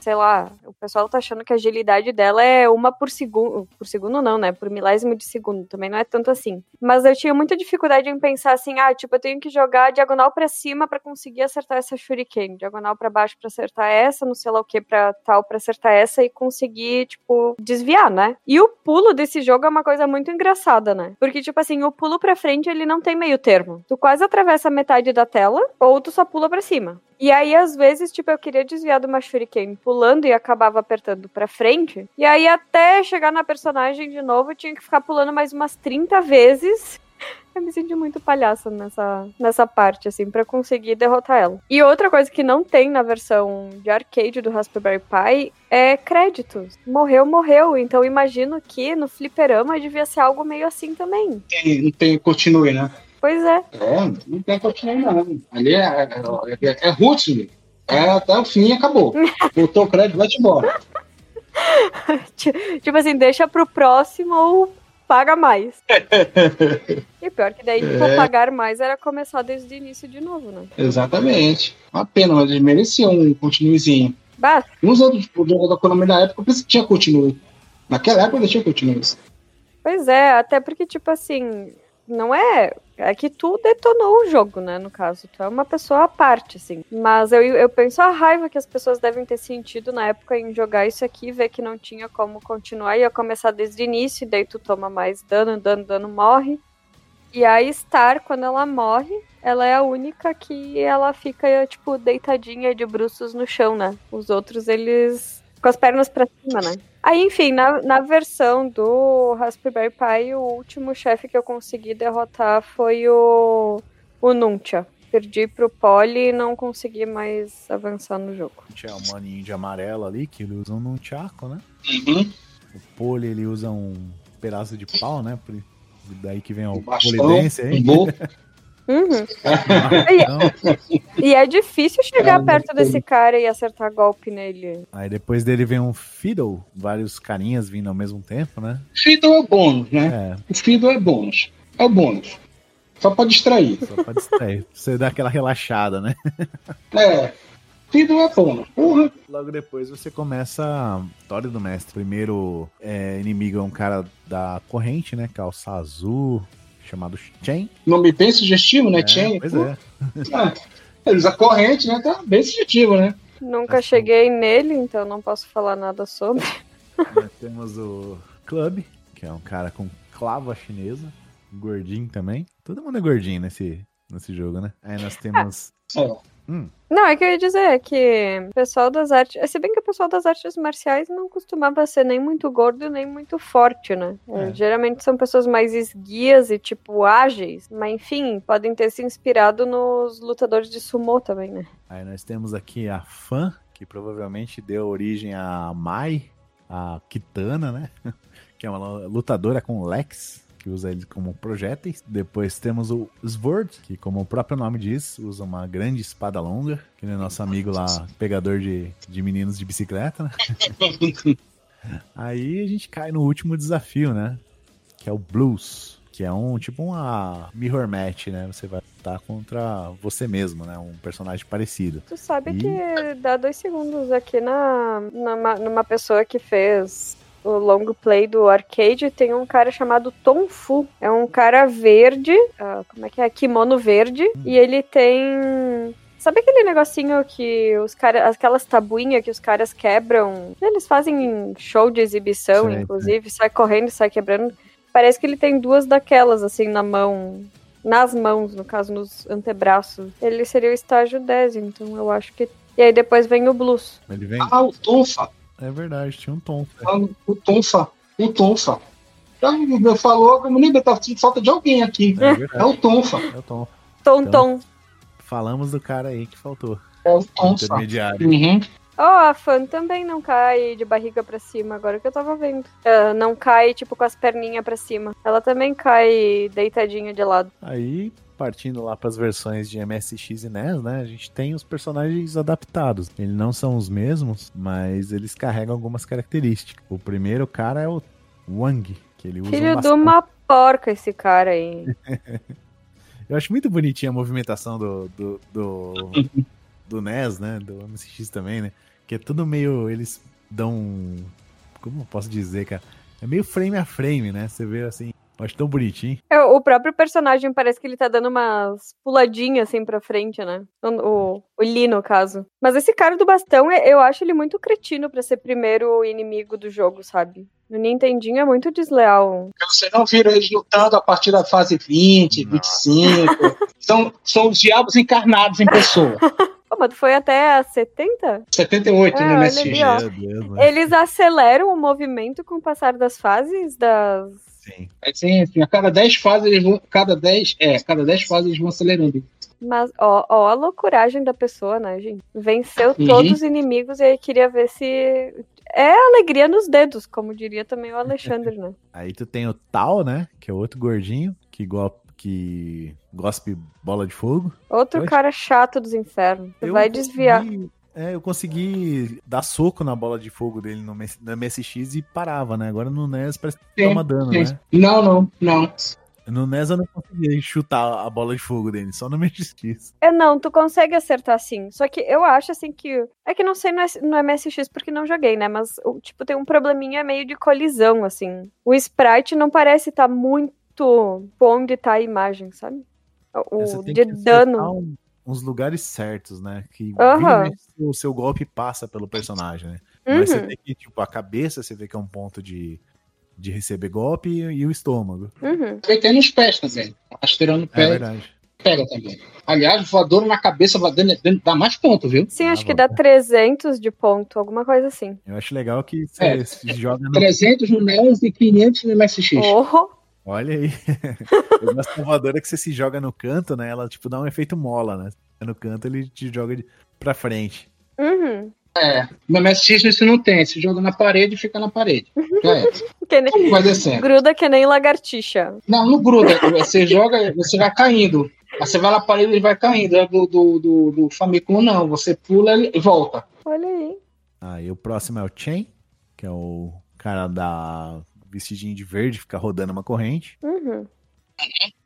sei lá, o pessoal tá achando que a agilidade dela é uma por segundo. Por segundo não, né? Por milésimo de segundo. Também não é tanto assim. Mas eu tinha muita dificuldade em pensar assim, ah, tipo, eu tenho que jogar diagonal pra cima pra conseguir acertar essa shuriken, diagonal pra baixo pra acertar essa, não sei lá o que pra tal pra acertar essa e conseguir, tipo, desviar, né? E o pulo desse jogo é uma coisa muito engraçada, né? Porque, tipo assim, o pulo pra frente ele não tem meio termo. Tu quase atravessa metade da tela ou tu só pula pra cima. E aí, às vezes, tipo, eu queria desviar de uma shuriken pulando e acabava apertando pra frente. E aí, até chegar na personagem de novo, eu tinha que ficar pulando mais umas 30 vezes. Eu me senti muito palhaça nessa, nessa parte, assim, pra conseguir derrotar ela. E outra coisa que não tem na versão de arcade do Raspberry Pi é créditos. Morreu, morreu. Então imagino que no fliperama devia ser algo meio assim também. Tem- tem continue, né? Pois é. É, não tem continue, não. Ali é, é, é, é. É até o fim e acabou. Botou o crédito, vai-te embora. tipo assim, deixa pro próximo ou paga mais. e pior que daí, tipo, É. pagar mais era começar desde o início de novo, né? Exatamente. Uma pena, mas eles mereciam um continuezinho. Bah, Uns outros jogos da Konami na época que tinha continue. Naquela época deixa continue. pois é, até porque, tipo assim, não é. É que tu detonou o jogo, né? No caso, tu é uma pessoa à parte, assim. Mas eu, eu penso a raiva que as pessoas devem ter sentido na época em jogar isso aqui, ver que não tinha como continuar, ia começar desde o início, e daí tu toma mais dano, dano, dano, morre. E a Star, quando ela morre, ela é a única que ela fica, tipo, deitadinha de bruços no chão, né? Os outros, eles. Com as pernas pra cima, né? Aí, enfim, na, na versão do Raspberry Pi, o último chefe que eu consegui derrotar foi o, o Nuncha. Perdi pro Poli e não consegui mais avançar no jogo. Tinha o maninho de amarelo ali, que ele usa um Nunchaku, né? Uhum. O Pole, ele usa um pedaço de pau, né? Daí que vem o Um bastão, polidense aí. um. Uhum. Então, E é difícil chegar É, perto desse cara e acertar golpe nele. aí depois dele vem um Fiddle, vários carinhas vindo ao mesmo tempo, né? Fiddle é bônus, né? É, O Fiddle é bônus. É o bônus. Só pra distrair. Só pra distrair. Você dá aquela relaxada, né? É. Tudo é bônus. Porra. Logo depois você começa a história do mestre. Primeiro é, inimigo é um cara da corrente, né? Calça azul, chamado Chen. Nome bem sugestivo, né, É, Chen? Pois é. Ah, Eles a corrente, né? Tá bem sugestivo, né? Nunca Assim. cheguei nele, então não posso falar nada sobre. Nós temos o Club, que é um cara com clava chinesa, gordinho também. Todo mundo é gordinho nesse, nesse jogo, né? Aí nós temos. É. Não, é que eu ia dizer que o pessoal das artes. Se bem que o pessoal das artes marciais não costumava ser nem muito gordo nem muito forte, né? É. Geralmente são pessoas mais esguias e, tipo, ágeis. Mas enfim, podem ter se inspirado nos lutadores de sumô também, né? Aí nós temos aqui a Fan, que provavelmente deu origem a Mai, a Kitana, né? Que é uma lutadora com Lex, que usa ele como projéteis. Depois temos o Sword, que como o próprio nome diz, usa uma grande espada longa, que é nosso amigo lá, pegador de, de meninos de bicicleta, né? Aí a gente cai no último desafio, né? Que é o Blues. Que é um tipo uma mirror match, né? Você vai lutar contra você mesmo, né? Um personagem parecido. Tu sabe Ih. que dá dois segundos aqui na, numa, numa pessoa que fez o long play do arcade, tem um cara chamado Tom Fu. É um cara verde, ah, como é que é? Kimono verde, e ele tem. Sabe aquele negocinho que os caras. Aquelas tabuinhas que os caras quebram? Eles fazem show de exibição, inclusive, sai correndo e sai quebrando. Parece que ele tem duas daquelas, assim, na mão. Nas mãos, no caso, nos antebraços. Ele seria o estágio 10, então eu acho que. E aí depois vem o blues. Ele vem. Ah, o Tonfa. É verdade, tinha um tom. Ah, O Tonfa. O Tonfa. Já me falou, eu me lembro, tá sentindo falta de alguém aqui. É É o Tonfa. é o tom. Tom Então- Tom. Falamos do cara aí que faltou. É o Tonfa. Intermediário. Uhum. Ó, a Fan também não cai de barriga pra cima, agora que eu tava vendo. Ah, não cai, tipo, com as perninhas pra cima. Ela também cai deitadinha de lado. Aí, partindo lá pras versões de MSX e NES, né? A gente tem os personagens adaptados. Eles não são os mesmos, mas eles carregam algumas características. O primeiro cara é o Wang, que ele usa um Filho de bastão. uma porca esse cara aí. Eu acho muito bonitinha a movimentação do, do, do, do NES, né? Do MSX também, né? Que é tudo meio. Eles dão. Como eu posso dizer, cara? É meio frame a frame, né? Você vê assim. Acho tão bonitinho. É, O próprio personagem parece que ele tá dando umas puladinhas assim pra frente, né? O, o, o Lee, no caso. Mas esse cara do bastão, é- eu acho ele muito cretino pra ser primeiro inimigo do jogo, sabe? No Nintendinho é muito desleal. Vocês não viram eles lutando a partir da fase 20, 25. são, são os diabos encarnados em pessoa. Pô, mas tu foi até a 70? 78 É, no olha MSX. ali, ó. Né? Eles aceleram o movimento com o passar das fases das. Sim. É sim, sim, a cada 10 fases eles vão. Cada 10, é, cada 10 fases eles vão acelerando. Mas, ó, ó a loucuragem da pessoa, né, gente? Venceu Uhum. todos os inimigos e aí queria ver se. É alegria nos dedos, como diria também o Alexandre, né? Aí tu tem o Tal, né? Que é outro gordinho que, go que gospe bola de fogo. Outro cara chato dos infernos. Você Eu vai desviar. É, eu consegui dar soco na bola de fogo dele no, MS no MSX e parava, né? Agora no NES parece que Sim, toma dano, sim. né? Não, não, não. No NES eu não conseguia chutar a bola de fogo dele, só no MSX. É, não, tu consegue acertar sim. Só que eu acho assim que. É que não sei no, MSX porque não joguei, né? Mas, tipo, tem um probleminha meio de colisão, assim. O sprite não parece estar muito onde tá a imagem, sabe? O É, de dano. um- uns lugares certos, né? Que e mexe, o seu golpe passa pelo personagem, né? Mas você Uhum, tem que, tipo, a cabeça você vê que é um ponto de, de receber golpe e, e o estômago. uhum. Também tem nos pés também. Rasteirando no É pé, verdade. pega também. Aliás, voador na cabeça dá mais ponto, viu? Sim, Ah, acho que bom. dá 300 de ponto, alguma coisa assim. Eu acho legal que você É. joga no 300 no NES e 500 no MSX. Oh, Olha aí. Da voadora que você se joga no canto, né? Ela, tipo, dá um efeito mola, né? No canto ele te joga de- pra frente. uhum. É, no MSX isso não tem. Se joga na parede, fica na parede. Já é. Que nem- Vai descendo. Gruda que nem lagartixa. Não, não gruda. Você joga, você vai caindo. Aí você vai na parede e vai caindo. É Do, do, do, do Famicom, não. Você pula e volta. Olha aí. Aí o próximo é o Chen, que é o cara da vestidinho de verde, fica rodando uma corrente. Uhum.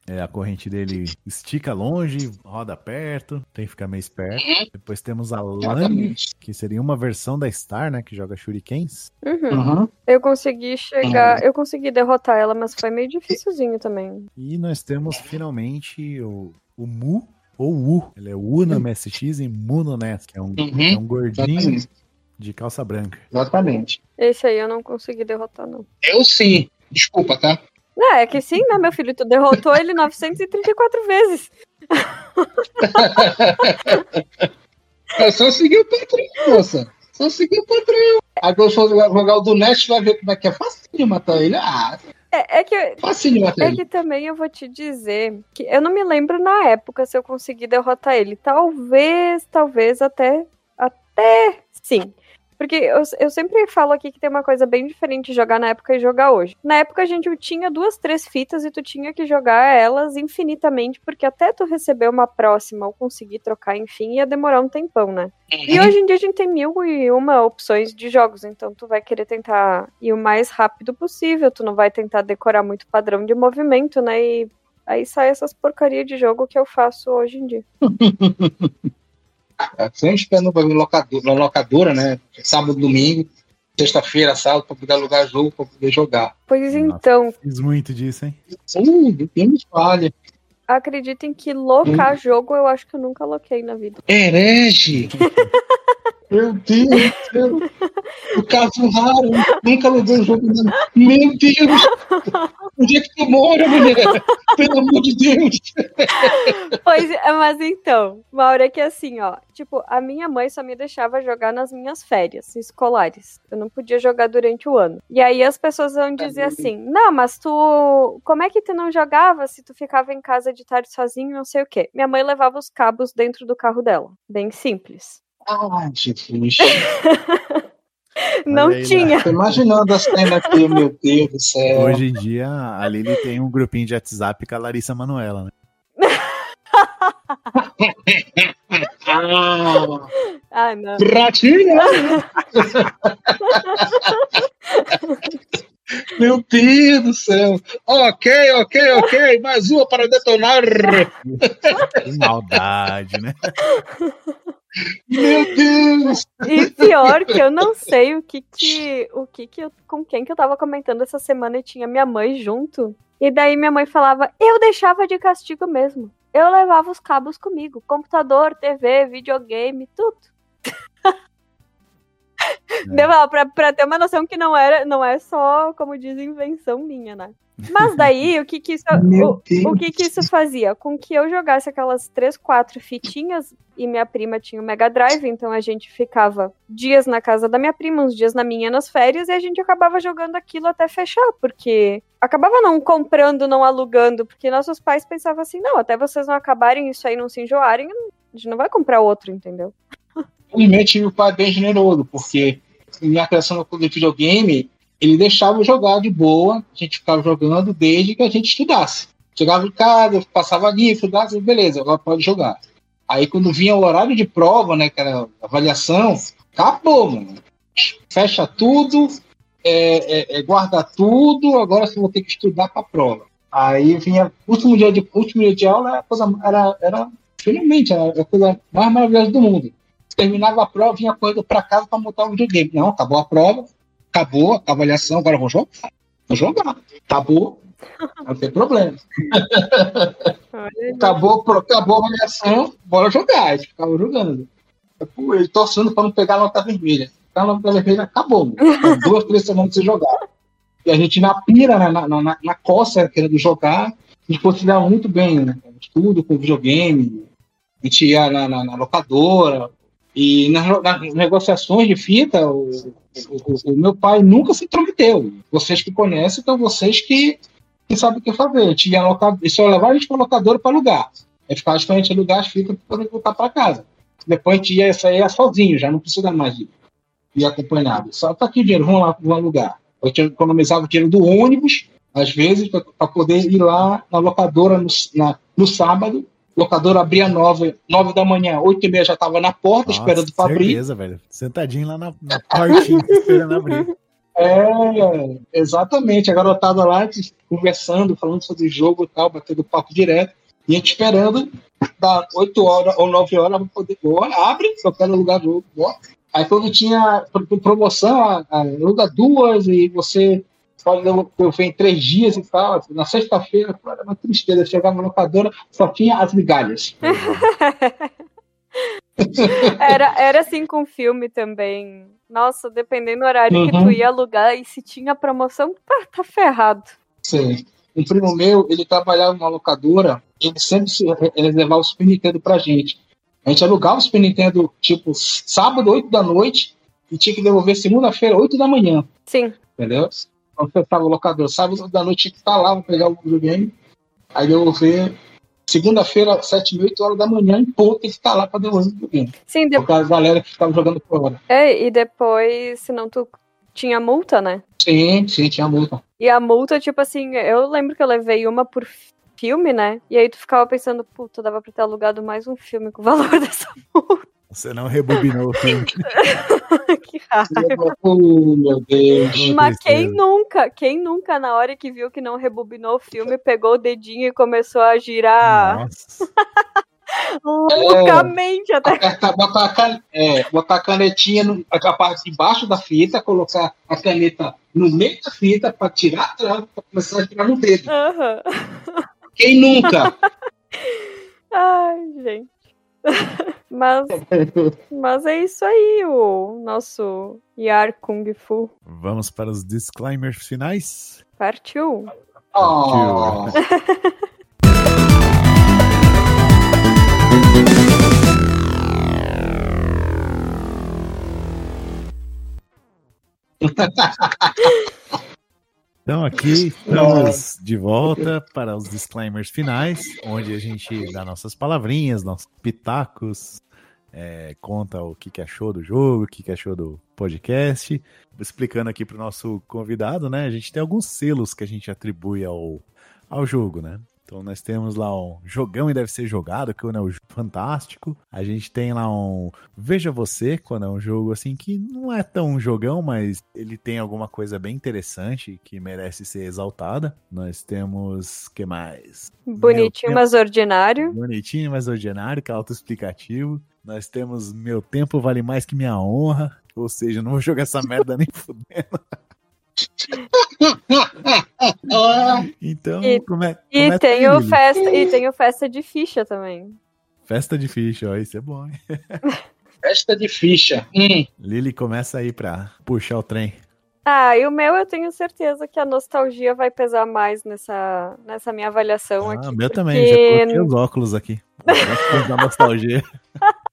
É, a corrente dele estica longe, roda perto, tem que ficar meio esperto. Depois temos a Lang, que seria uma versão da Star, né? Que joga Shurikens. Uhum. Uhum. Eu consegui chegar, eu consegui derrotar ela, mas foi meio dificilzinho também. E nós temos finalmente o, o Mu, ou U. Ele é U na MSX e Mu no NES, que é um, Uhum. é um gordinho. De calça branca. Exatamente. Esse aí eu não consegui derrotar, não. Eu sim. Desculpa, tá? É, é que sim, né, meu filho? Tu derrotou ele 934 vezes. É só seguir o patrão, moça. Só seguir o patrão. Agora se for jogar o do Nest, vai ver como é que é facinho matar ele. Ah, É, é que É que também eu vou te dizer que eu não me lembro na época se eu consegui derrotar ele. Talvez, talvez até. Até sim. Porque eu, eu sempre falo aqui que tem uma coisa bem diferente de jogar na época e jogar hoje. Na época a gente tinha duas, três fitas e tu tinha que jogar elas infinitamente, porque até tu receber uma próxima ou conseguir trocar, enfim, ia demorar um tempão, né? E Uhum. hoje em dia a gente tem mil e uma opções de jogos, então tu vai querer tentar ir o mais rápido possível, tu não vai tentar decorar muito padrão de movimento, né? E aí sai essas porcaria de jogo que eu faço hoje em dia. Sempre esperando pra vir locador, na locadora, né? Sábado, domingo, sexta-feira, sábado, pra poder alugar jogo, pra poder jogar. Pois Nossa. então, Fiz muito disso, hein? Uh, tem me falha. acreditem que locar jogo eu acho que eu nunca loquei na vida. Herege! Meu Deus do céu! O caso raro, nunca aluguei o jogo. Meu Deus! Onde é que tu mora, mulher? Pelo amor de Deus! Pois é, mas então, uma hora que assim, ó, tipo, a minha mãe só me deixava jogar nas minhas férias escolares. Eu não podia jogar durante o ano. E aí as pessoas vão dizer assim: "Não, mas tu, como é que tu não jogava se tu ficava em casa de tarde sozinho, não sei o quê?". Minha mãe levava os cabos dentro do carro dela, bem simples. Ah, Jesus! Não aí, né? tinha. Tô imaginando a cena aqui, meu Deus do céu. Hoje em dia, a Lili tem um grupinho de WhatsApp com a Larissa Manuela, né? Ah, Ah, não. Meu Deus do céu! Ok, ok, ok, mais uma para detonar! Que maldade, né? Meu Deus! E pior que eu não sei o que que, o que que eu, com quem que eu tava comentando essa semana e tinha minha mãe junto. E daí minha mãe falava, eu deixava de castigo mesmo. Eu levava os cabos comigo, computador, TV, videogame, tudo. Deu, ó, pra, pra ter uma noção que não era, não é só, como diz, invenção minha, né? Mas daí, o que que isso, o, o que que isso fazia? Com que eu jogasse aquelas três, quatro fitinhas e minha prima tinha o Mega Drive, então a gente ficava dias na casa da minha prima, uns dias na minha nas férias, e a gente acabava jogando aquilo até fechar, porque acabava não comprando, não alugando, porque nossos pais pensavam assim, não, até vocês não acabarem isso aí, não se enjoarem, a gente não vai comprar outro, entendeu? Tive um pai bem generoso, porque minha criação no de videogame, ele deixava eu jogar de boa, a gente ficava jogando desde que a gente estudasse. Chegava em casa, passava ali, estudasse, beleza, agora pode jogar. Aí quando vinha o horário de prova, né, que era avaliação, acabou, mano. Fecha tudo, é, é, é, guarda tudo, agora você vai ter que estudar para a prova. Aí vinha último dia de último dia de aula, era, coisa, era, era finalmente era a coisa mais maravilhosa do mundo terminava a prova, vinha correndo para casa para montar o videogame. Não, acabou a prova, acabou a avaliação, agora vou jogar. Vou jogar. Acabou, não tem problema. Acabou, acabou a avaliação, bora jogar. A gente ficava jogando. Ele torcendo para não pegar a nota vermelha. A nota vermelha, acabou. Duas, três semanas sem jogar. E a gente na pira, né, na, na, na, na coça, querendo jogar, a gente conciliava muito bem, né? Tudo com videogame. A gente ia na, na- na locadora, e nas, nas negociações de fita, o, o- o meu pai nunca se intrometeu. Vocês que conhecem, então vocês que, que sabem o que fazer. A gente ia loca- e só levava a gente para locadora para alugar. Ficava esperando a gente alugar as fitas para voltar para casa. Depois a gente ia sair sozinho, já não precisa mais de ir acompanhado. Só tá aqui dinheiro, vamos lá, vamos alugar. Eu tinha- economizava o dinheiro do ônibus, às vezes, para poder ir lá na locadora no, na- no sábado. Locadora abria nove, nove da manhã, oito e meia já estava na porta Nossa, esperando para abrir. certeza, velho. Sentadinho lá na, na portinha esperando abrir. É, exatamente. A garotada lá conversando, falando sobre o jogo e tal, batendo papo direto. E a gente esperando, da 8 horas ou 9 horas, pra poder. Bora, abre, eu quero lugar do jogo, bora. Aí quando tinha pro- promoção, aluga duas e você pode devolver em três dias e tal. Na sexta-feira, era uma tristeza. Chegava na locadora, só tinha as migalhas. Era, era assim com filme também. Nossa, dependendo do horário que Uhum. tu ia alugar e se tinha promoção, tá, tá ferrado. Sim. Um primo meu, ele trabalhava numa locadora, ele sempre levava o Super Nintendo pra gente. A gente alugava o Super Nintendo, tipo, sábado, 8 da noite, e tinha que devolver segunda-feira, 8 da manhã, Sim. entendeu? Quando você estava no locador, sábado 8 da noite, que estar lá, vou pegar o videogame, aí devolver segunda-feira, 7, 8 horas da manhã, em ponto, tem que estar lá pra devolver o videogame. Sim, de- Por causa da galera que ficava jogando por hora. é, e depois, senão tu tinha multa, né? Sim, sim, tinha multa. E a multa, tipo assim, eu lembro que eu levei uma por filme, né? E aí tu ficava pensando, puta, dava pra ter alugado mais um filme com o valor dessa Você não rebobinou o filme. que raiva. Oh, meu Deus. Mas quem nunca, quem nunca, na hora que viu que não rebobinou o filme, pegou o dedinho e começou a girar Nossa. loucamente até. apertar, botar, a can- é, botar a canetinha no, a parte de baixo da fita, colocar a caneta no meio da fita para tirar a trava, para começar a tirar no dedo. Aham. Quem nunca? Ai, gente. Mas, mas é isso aí, o nosso Yar Kung Fu Vamos para os disclaimers finais. partiu. Oh, Então aqui estamos de volta para os disclaimers finais, onde a gente dá nossas palavrinhas, nossos pitacos, é, conta o que, que achou do jogo, o que, que achou do podcast. Explicando aqui para o nosso convidado, né? A gente tem alguns selos que a gente atribui ao, ao jogo, né? Então nós temos lá um jogão e deve ser jogado, que é um jogo fantástico. A gente tem lá um Veja Você, quando é um jogo assim que não é tão jogão, mas ele tem alguma coisa bem interessante que merece ser exaltada. Nós temos, que mais? Bonitinho, Meu mas ordinário. Bonitinho, mas ordinário, que é autoexplicativo. Nós temos Meu Tempo Vale Mais Que Minha Honra. Ou seja, não vou jogar essa merda nem fudendo. Então, E- come, E começa tem, o festa, e tem o festa de ficha também. Festa de ficha, ó, isso é bom, hein? festa de ficha. Hum, Lili, começa aí pra puxar o trem. Ah, e o meu eu tenho certeza que a nostalgia vai pesar mais nessa, nessa minha avaliação Ah, aqui. meu porque- também, já coloquei os óculos aqui. da nostalgia.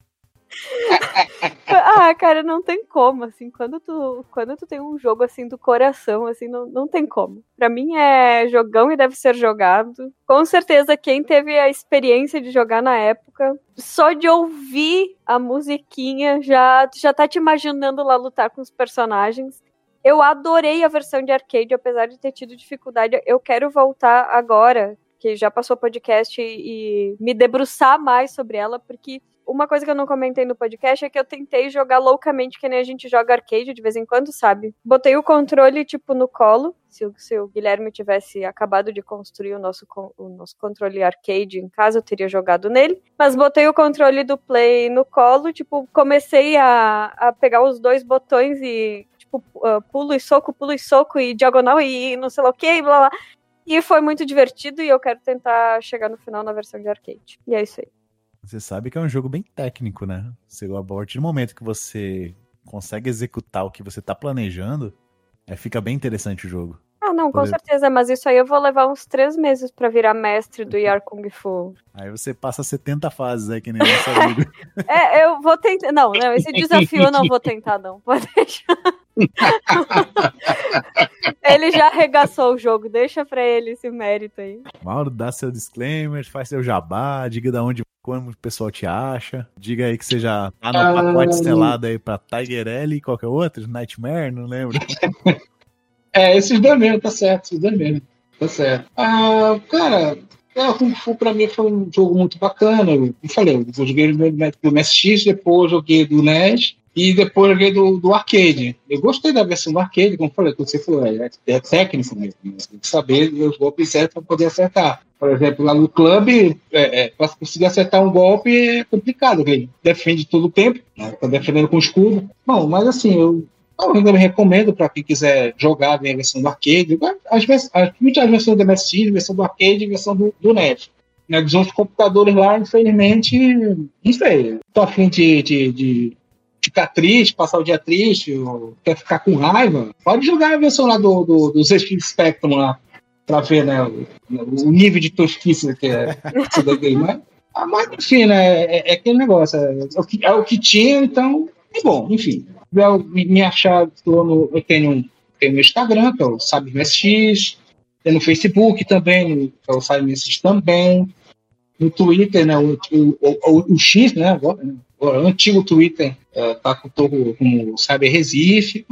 Ah, cara, não tem como, assim, quando tu, quando tu tem um jogo, assim, do coração, assim, não, não tem como. Pra mim é jogão e deve ser jogado. Com certeza, quem teve a experiência de jogar na época, só de ouvir a musiquinha, já, já tá te imaginando lá lutar com os personagens. Eu adorei a versão de arcade, apesar de ter tido dificuldade. Eu quero voltar agora, que já passou podcast, e, e me debruçar mais sobre ela, porque uma coisa que eu não comentei no podcast é que eu tentei jogar loucamente, que nem a gente joga arcade de vez em quando, sabe? Botei o controle, tipo, no colo. Se o, se o Guilherme tivesse acabado de construir o nosso, o nosso controle arcade em casa, eu teria jogado nele. Mas botei o controle do Play no colo, tipo, comecei a, a pegar os dois botões e, tipo, uh, pulo e soco, pulo e soco e diagonal e não sei lá o que, e blá blá. E foi muito divertido e eu quero tentar chegar no final na versão de arcade. E é isso aí. Você sabe que é um jogo bem técnico, né? Você, a partir do momento que você consegue executar o que você tá planejando, é, fica bem interessante o jogo. Ah, não, com exemplo. certeza, mas isso aí eu vou levar uns três meses pra virar mestre do Yar Kung Fu. Aí você passa 70 fases aí, que nem nosso amigo. É, eu vou tentar. Não, não, esse desafio eu não vou tentar, não. Pode deixar. ele já arregaçou o jogo, deixa pra ele esse mérito aí. Mauro, dá seu disclaimer, faz seu jabá, diga da onde como o pessoal te acha. Diga aí que você já tá no pacote selado aí pra Tiger L e qualquer outro, Nightmare, não lembro. É, esses dois mesmo, tá certo, esses dois mesmo. Tá certo. Ah, cara, é, o Kung Fu pra mim foi um jogo muito bacana. Eu falei, eu joguei do MSX, depois joguei do NES. E depois joguei do, do arcade. Eu gostei da versão do arcade, como falei, você falou, é, é técnico mesmo. né? Tem que saber os golpes certos para poder acertar. Por exemplo, lá no clube, é, é, para conseguir acertar um golpe é complicado, ele defende todo o tempo, né? tá defendendo com escudo. Bom, mas assim, eu, eu ainda recomendo para quem quiser jogar a versão do arcade. As, vers- as, muitas versões do MSX, versão do arcade e versão do, do NES. Né, dos outros computadores lá, infelizmente, não sei. Tô afim de, de, de ficar triste, passar o dia triste, quer ficar com raiva, pode jogar a versão lá do, do, do Spectrum lá, pra ver, né, o, o nível de tosquice que é esse daí, mas, mas, enfim, né, é, é aquele negócio, é, o que, é o que tinha, então, é bom, enfim. Eu, me, achar, tô no- eu tenho, tenho meu Instagram, que é o Sabe MSX, tem no Facebook também, que é o Sabe MSX também, no Twitter, né, o, o, o, o X, né, agora, né, o antigo Twitter é, tá com todo como Cyber Recife.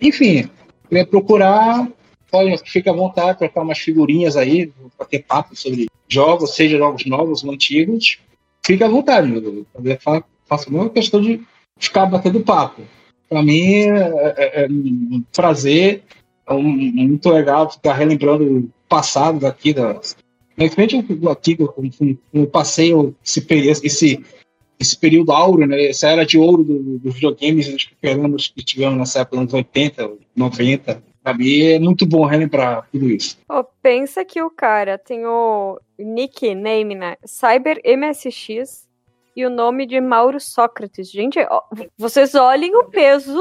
Enfim, queria procurar, pode, fica à vontade, trocar umas figurinhas aí, para ter papo sobre jogos, seja jogos novos ou antigos. Fica à vontade, meu. Eu faço uma questão de ficar batendo papo. Para mim é, é- é um prazer, é um- muito legal ficar relembrando o passado daqui, da, principalmente o aqui, como, como eu passei esse, esse esse período áureo, né? Essa era de ouro do- dos videogames e dos fliperamas que tivemos nessa época, nos 80, 90. Pra mim é muito bom relembrar tudo isso. Ó, pensa que o cara tem o nickname, né? Cyber MSX e o nome de Mauro Sócrates. Gente, ó, vocês olhem o peso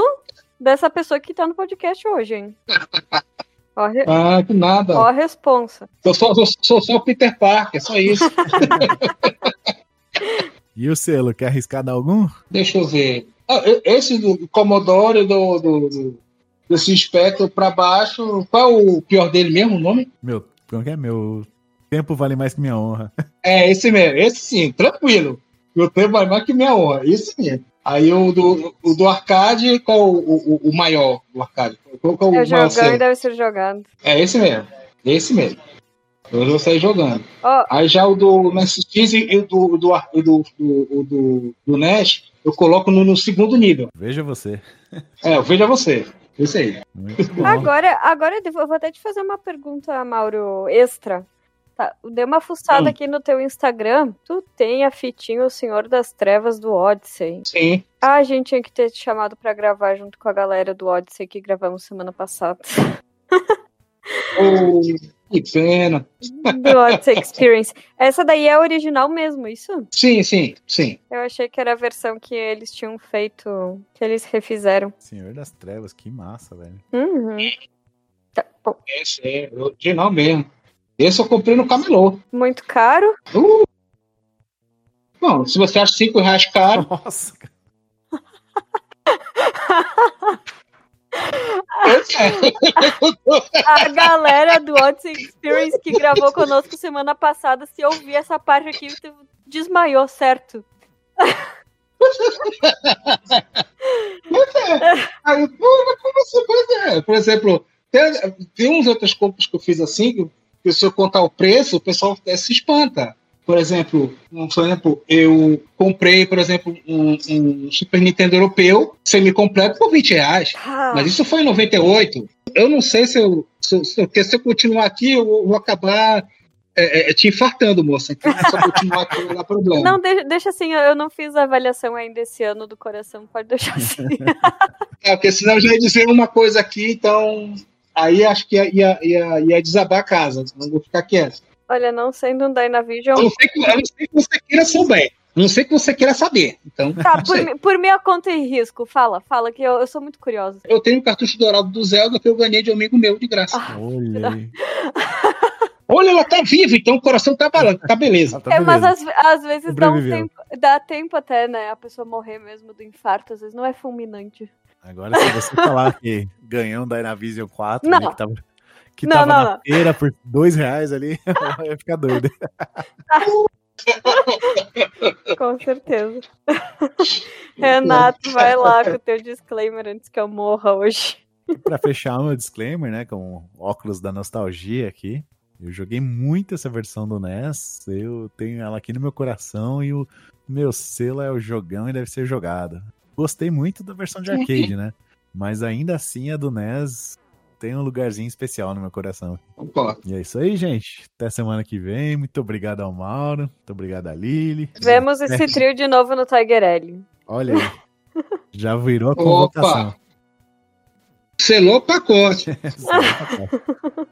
dessa pessoa que tá no podcast hoje, hein? Ó, re- Ah, que nada. ó a responsa. Eu sou, sou, sou só o Peter Parker, só isso. E o selo, quer arriscar dar algum? Deixa eu ver. Ah, esse do Commodore, do, do, do, desse espectro pra baixo, qual é o pior dele mesmo, o nome? Meu, como que é? Meu tempo vale mais que minha honra. É, esse mesmo, esse sim, tranquilo. Meu tempo vai mais que minha honra, esse mesmo. Aí o do, o do arcade, qual o, o, o maior do arcade? Qual que é o maior jogando e deve ser jogado. É esse mesmo. Esse mesmo. Eu vou sair jogando. Ó, Aí já o do MSX e o do, do, do, do, do, do, NES, eu coloco no, no segundo nível. Veja você. É, veja você. Isso aí. Agora, agora eu vou até te fazer uma pergunta, Mauro, extra. Tá, dei uma fuçada Hum. aqui no teu Instagram. Tu tem a fitinha O Senhor das Trevas do Odyssey. Sim. Ah, a gente tinha que ter te chamado pra gravar junto com a galera do Odyssey que gravamos semana passada. Oh, que pena. do Experience. Essa daí é a original mesmo, isso? Sim, sim, sim. Eu achei que era a versão que eles tinham feito, que eles refizeram. Senhor das Trevas, que massa, velho. Uhum. Tá, bom, Esse é o original mesmo. Esse eu comprei no camelô. muito caro. Uh! Bom, se você acha 5 reais caro, Nossa, cara. é. A galera do Odyssey Experience que gravou conosco semana passada, se ouvir essa parte aqui, desmaiou, certo? Aí, assim? Pois é. Por exemplo, tem, tem uns outras compras que eu fiz assim, que se eu contar o preço, o pessoal até se espanta. Por exemplo, um exemplo, eu comprei, por exemplo, um, um Super Nintendo europeu semi-completo por 20 reais. Ah, Mas isso foi em 98. Eu não sei se eu, se, eu- se eu, se eu continuar aqui, eu vou acabar é, é, te infartando, moça. Então, se eu continuar aqui, vai dar problema. não, deixa, deixa assim, eu- eu não fiz a avaliação ainda esse ano do coração, pode deixar assim. É, porque senão eu já ia dizer uma coisa aqui, então. Aí acho que ia, ia, ia, ia desabar a casa. Não vou ficar quieto. Olha, não sendo um Dynavision. A não ser que, não ser que você queira saber. A não ser que você queira saber. Então, Tá, por, sei. por minha conta e risco, fala, fala, que eu, eu sou muito curiosa. eu tenho o cartucho dourado do Zelda que eu ganhei de um amigo meu de graça. Ah. Olha. Olha, ela tá viva, então o coração tá balando. Tá beleza. Tá É, mas às, às vezes dá, um tempo, dá tempo até, né, a pessoa morrer mesmo do infarto, às vezes não é fulminante. Agora, se você falar que ganhou um Dynavision 4, Não. né, que tava, que Não, tava não, na não. feira por dois reais ali, eu ia ficar doido. Com certeza. Renato, vai lá com o teu disclaimer antes que eu morra hoje. E pra fechar o meu disclaimer, né, com óculos da nostalgia aqui, eu joguei muito essa versão do NES, eu tenho ela aqui no meu coração e o meu selo é o jogão e deve ser jogado. gostei muito da versão de arcade, né? Mas ainda assim a do NES tem um lugarzinho especial no meu coração. Concordo. E é isso aí, gente. Até semana que vem. Muito obrigado ao Mauro. Muito obrigado a Lili. Vemos esse trio de novo no Tiger L. Olha aí. Já virou a convocação. Selou o pacote. Só pra cá.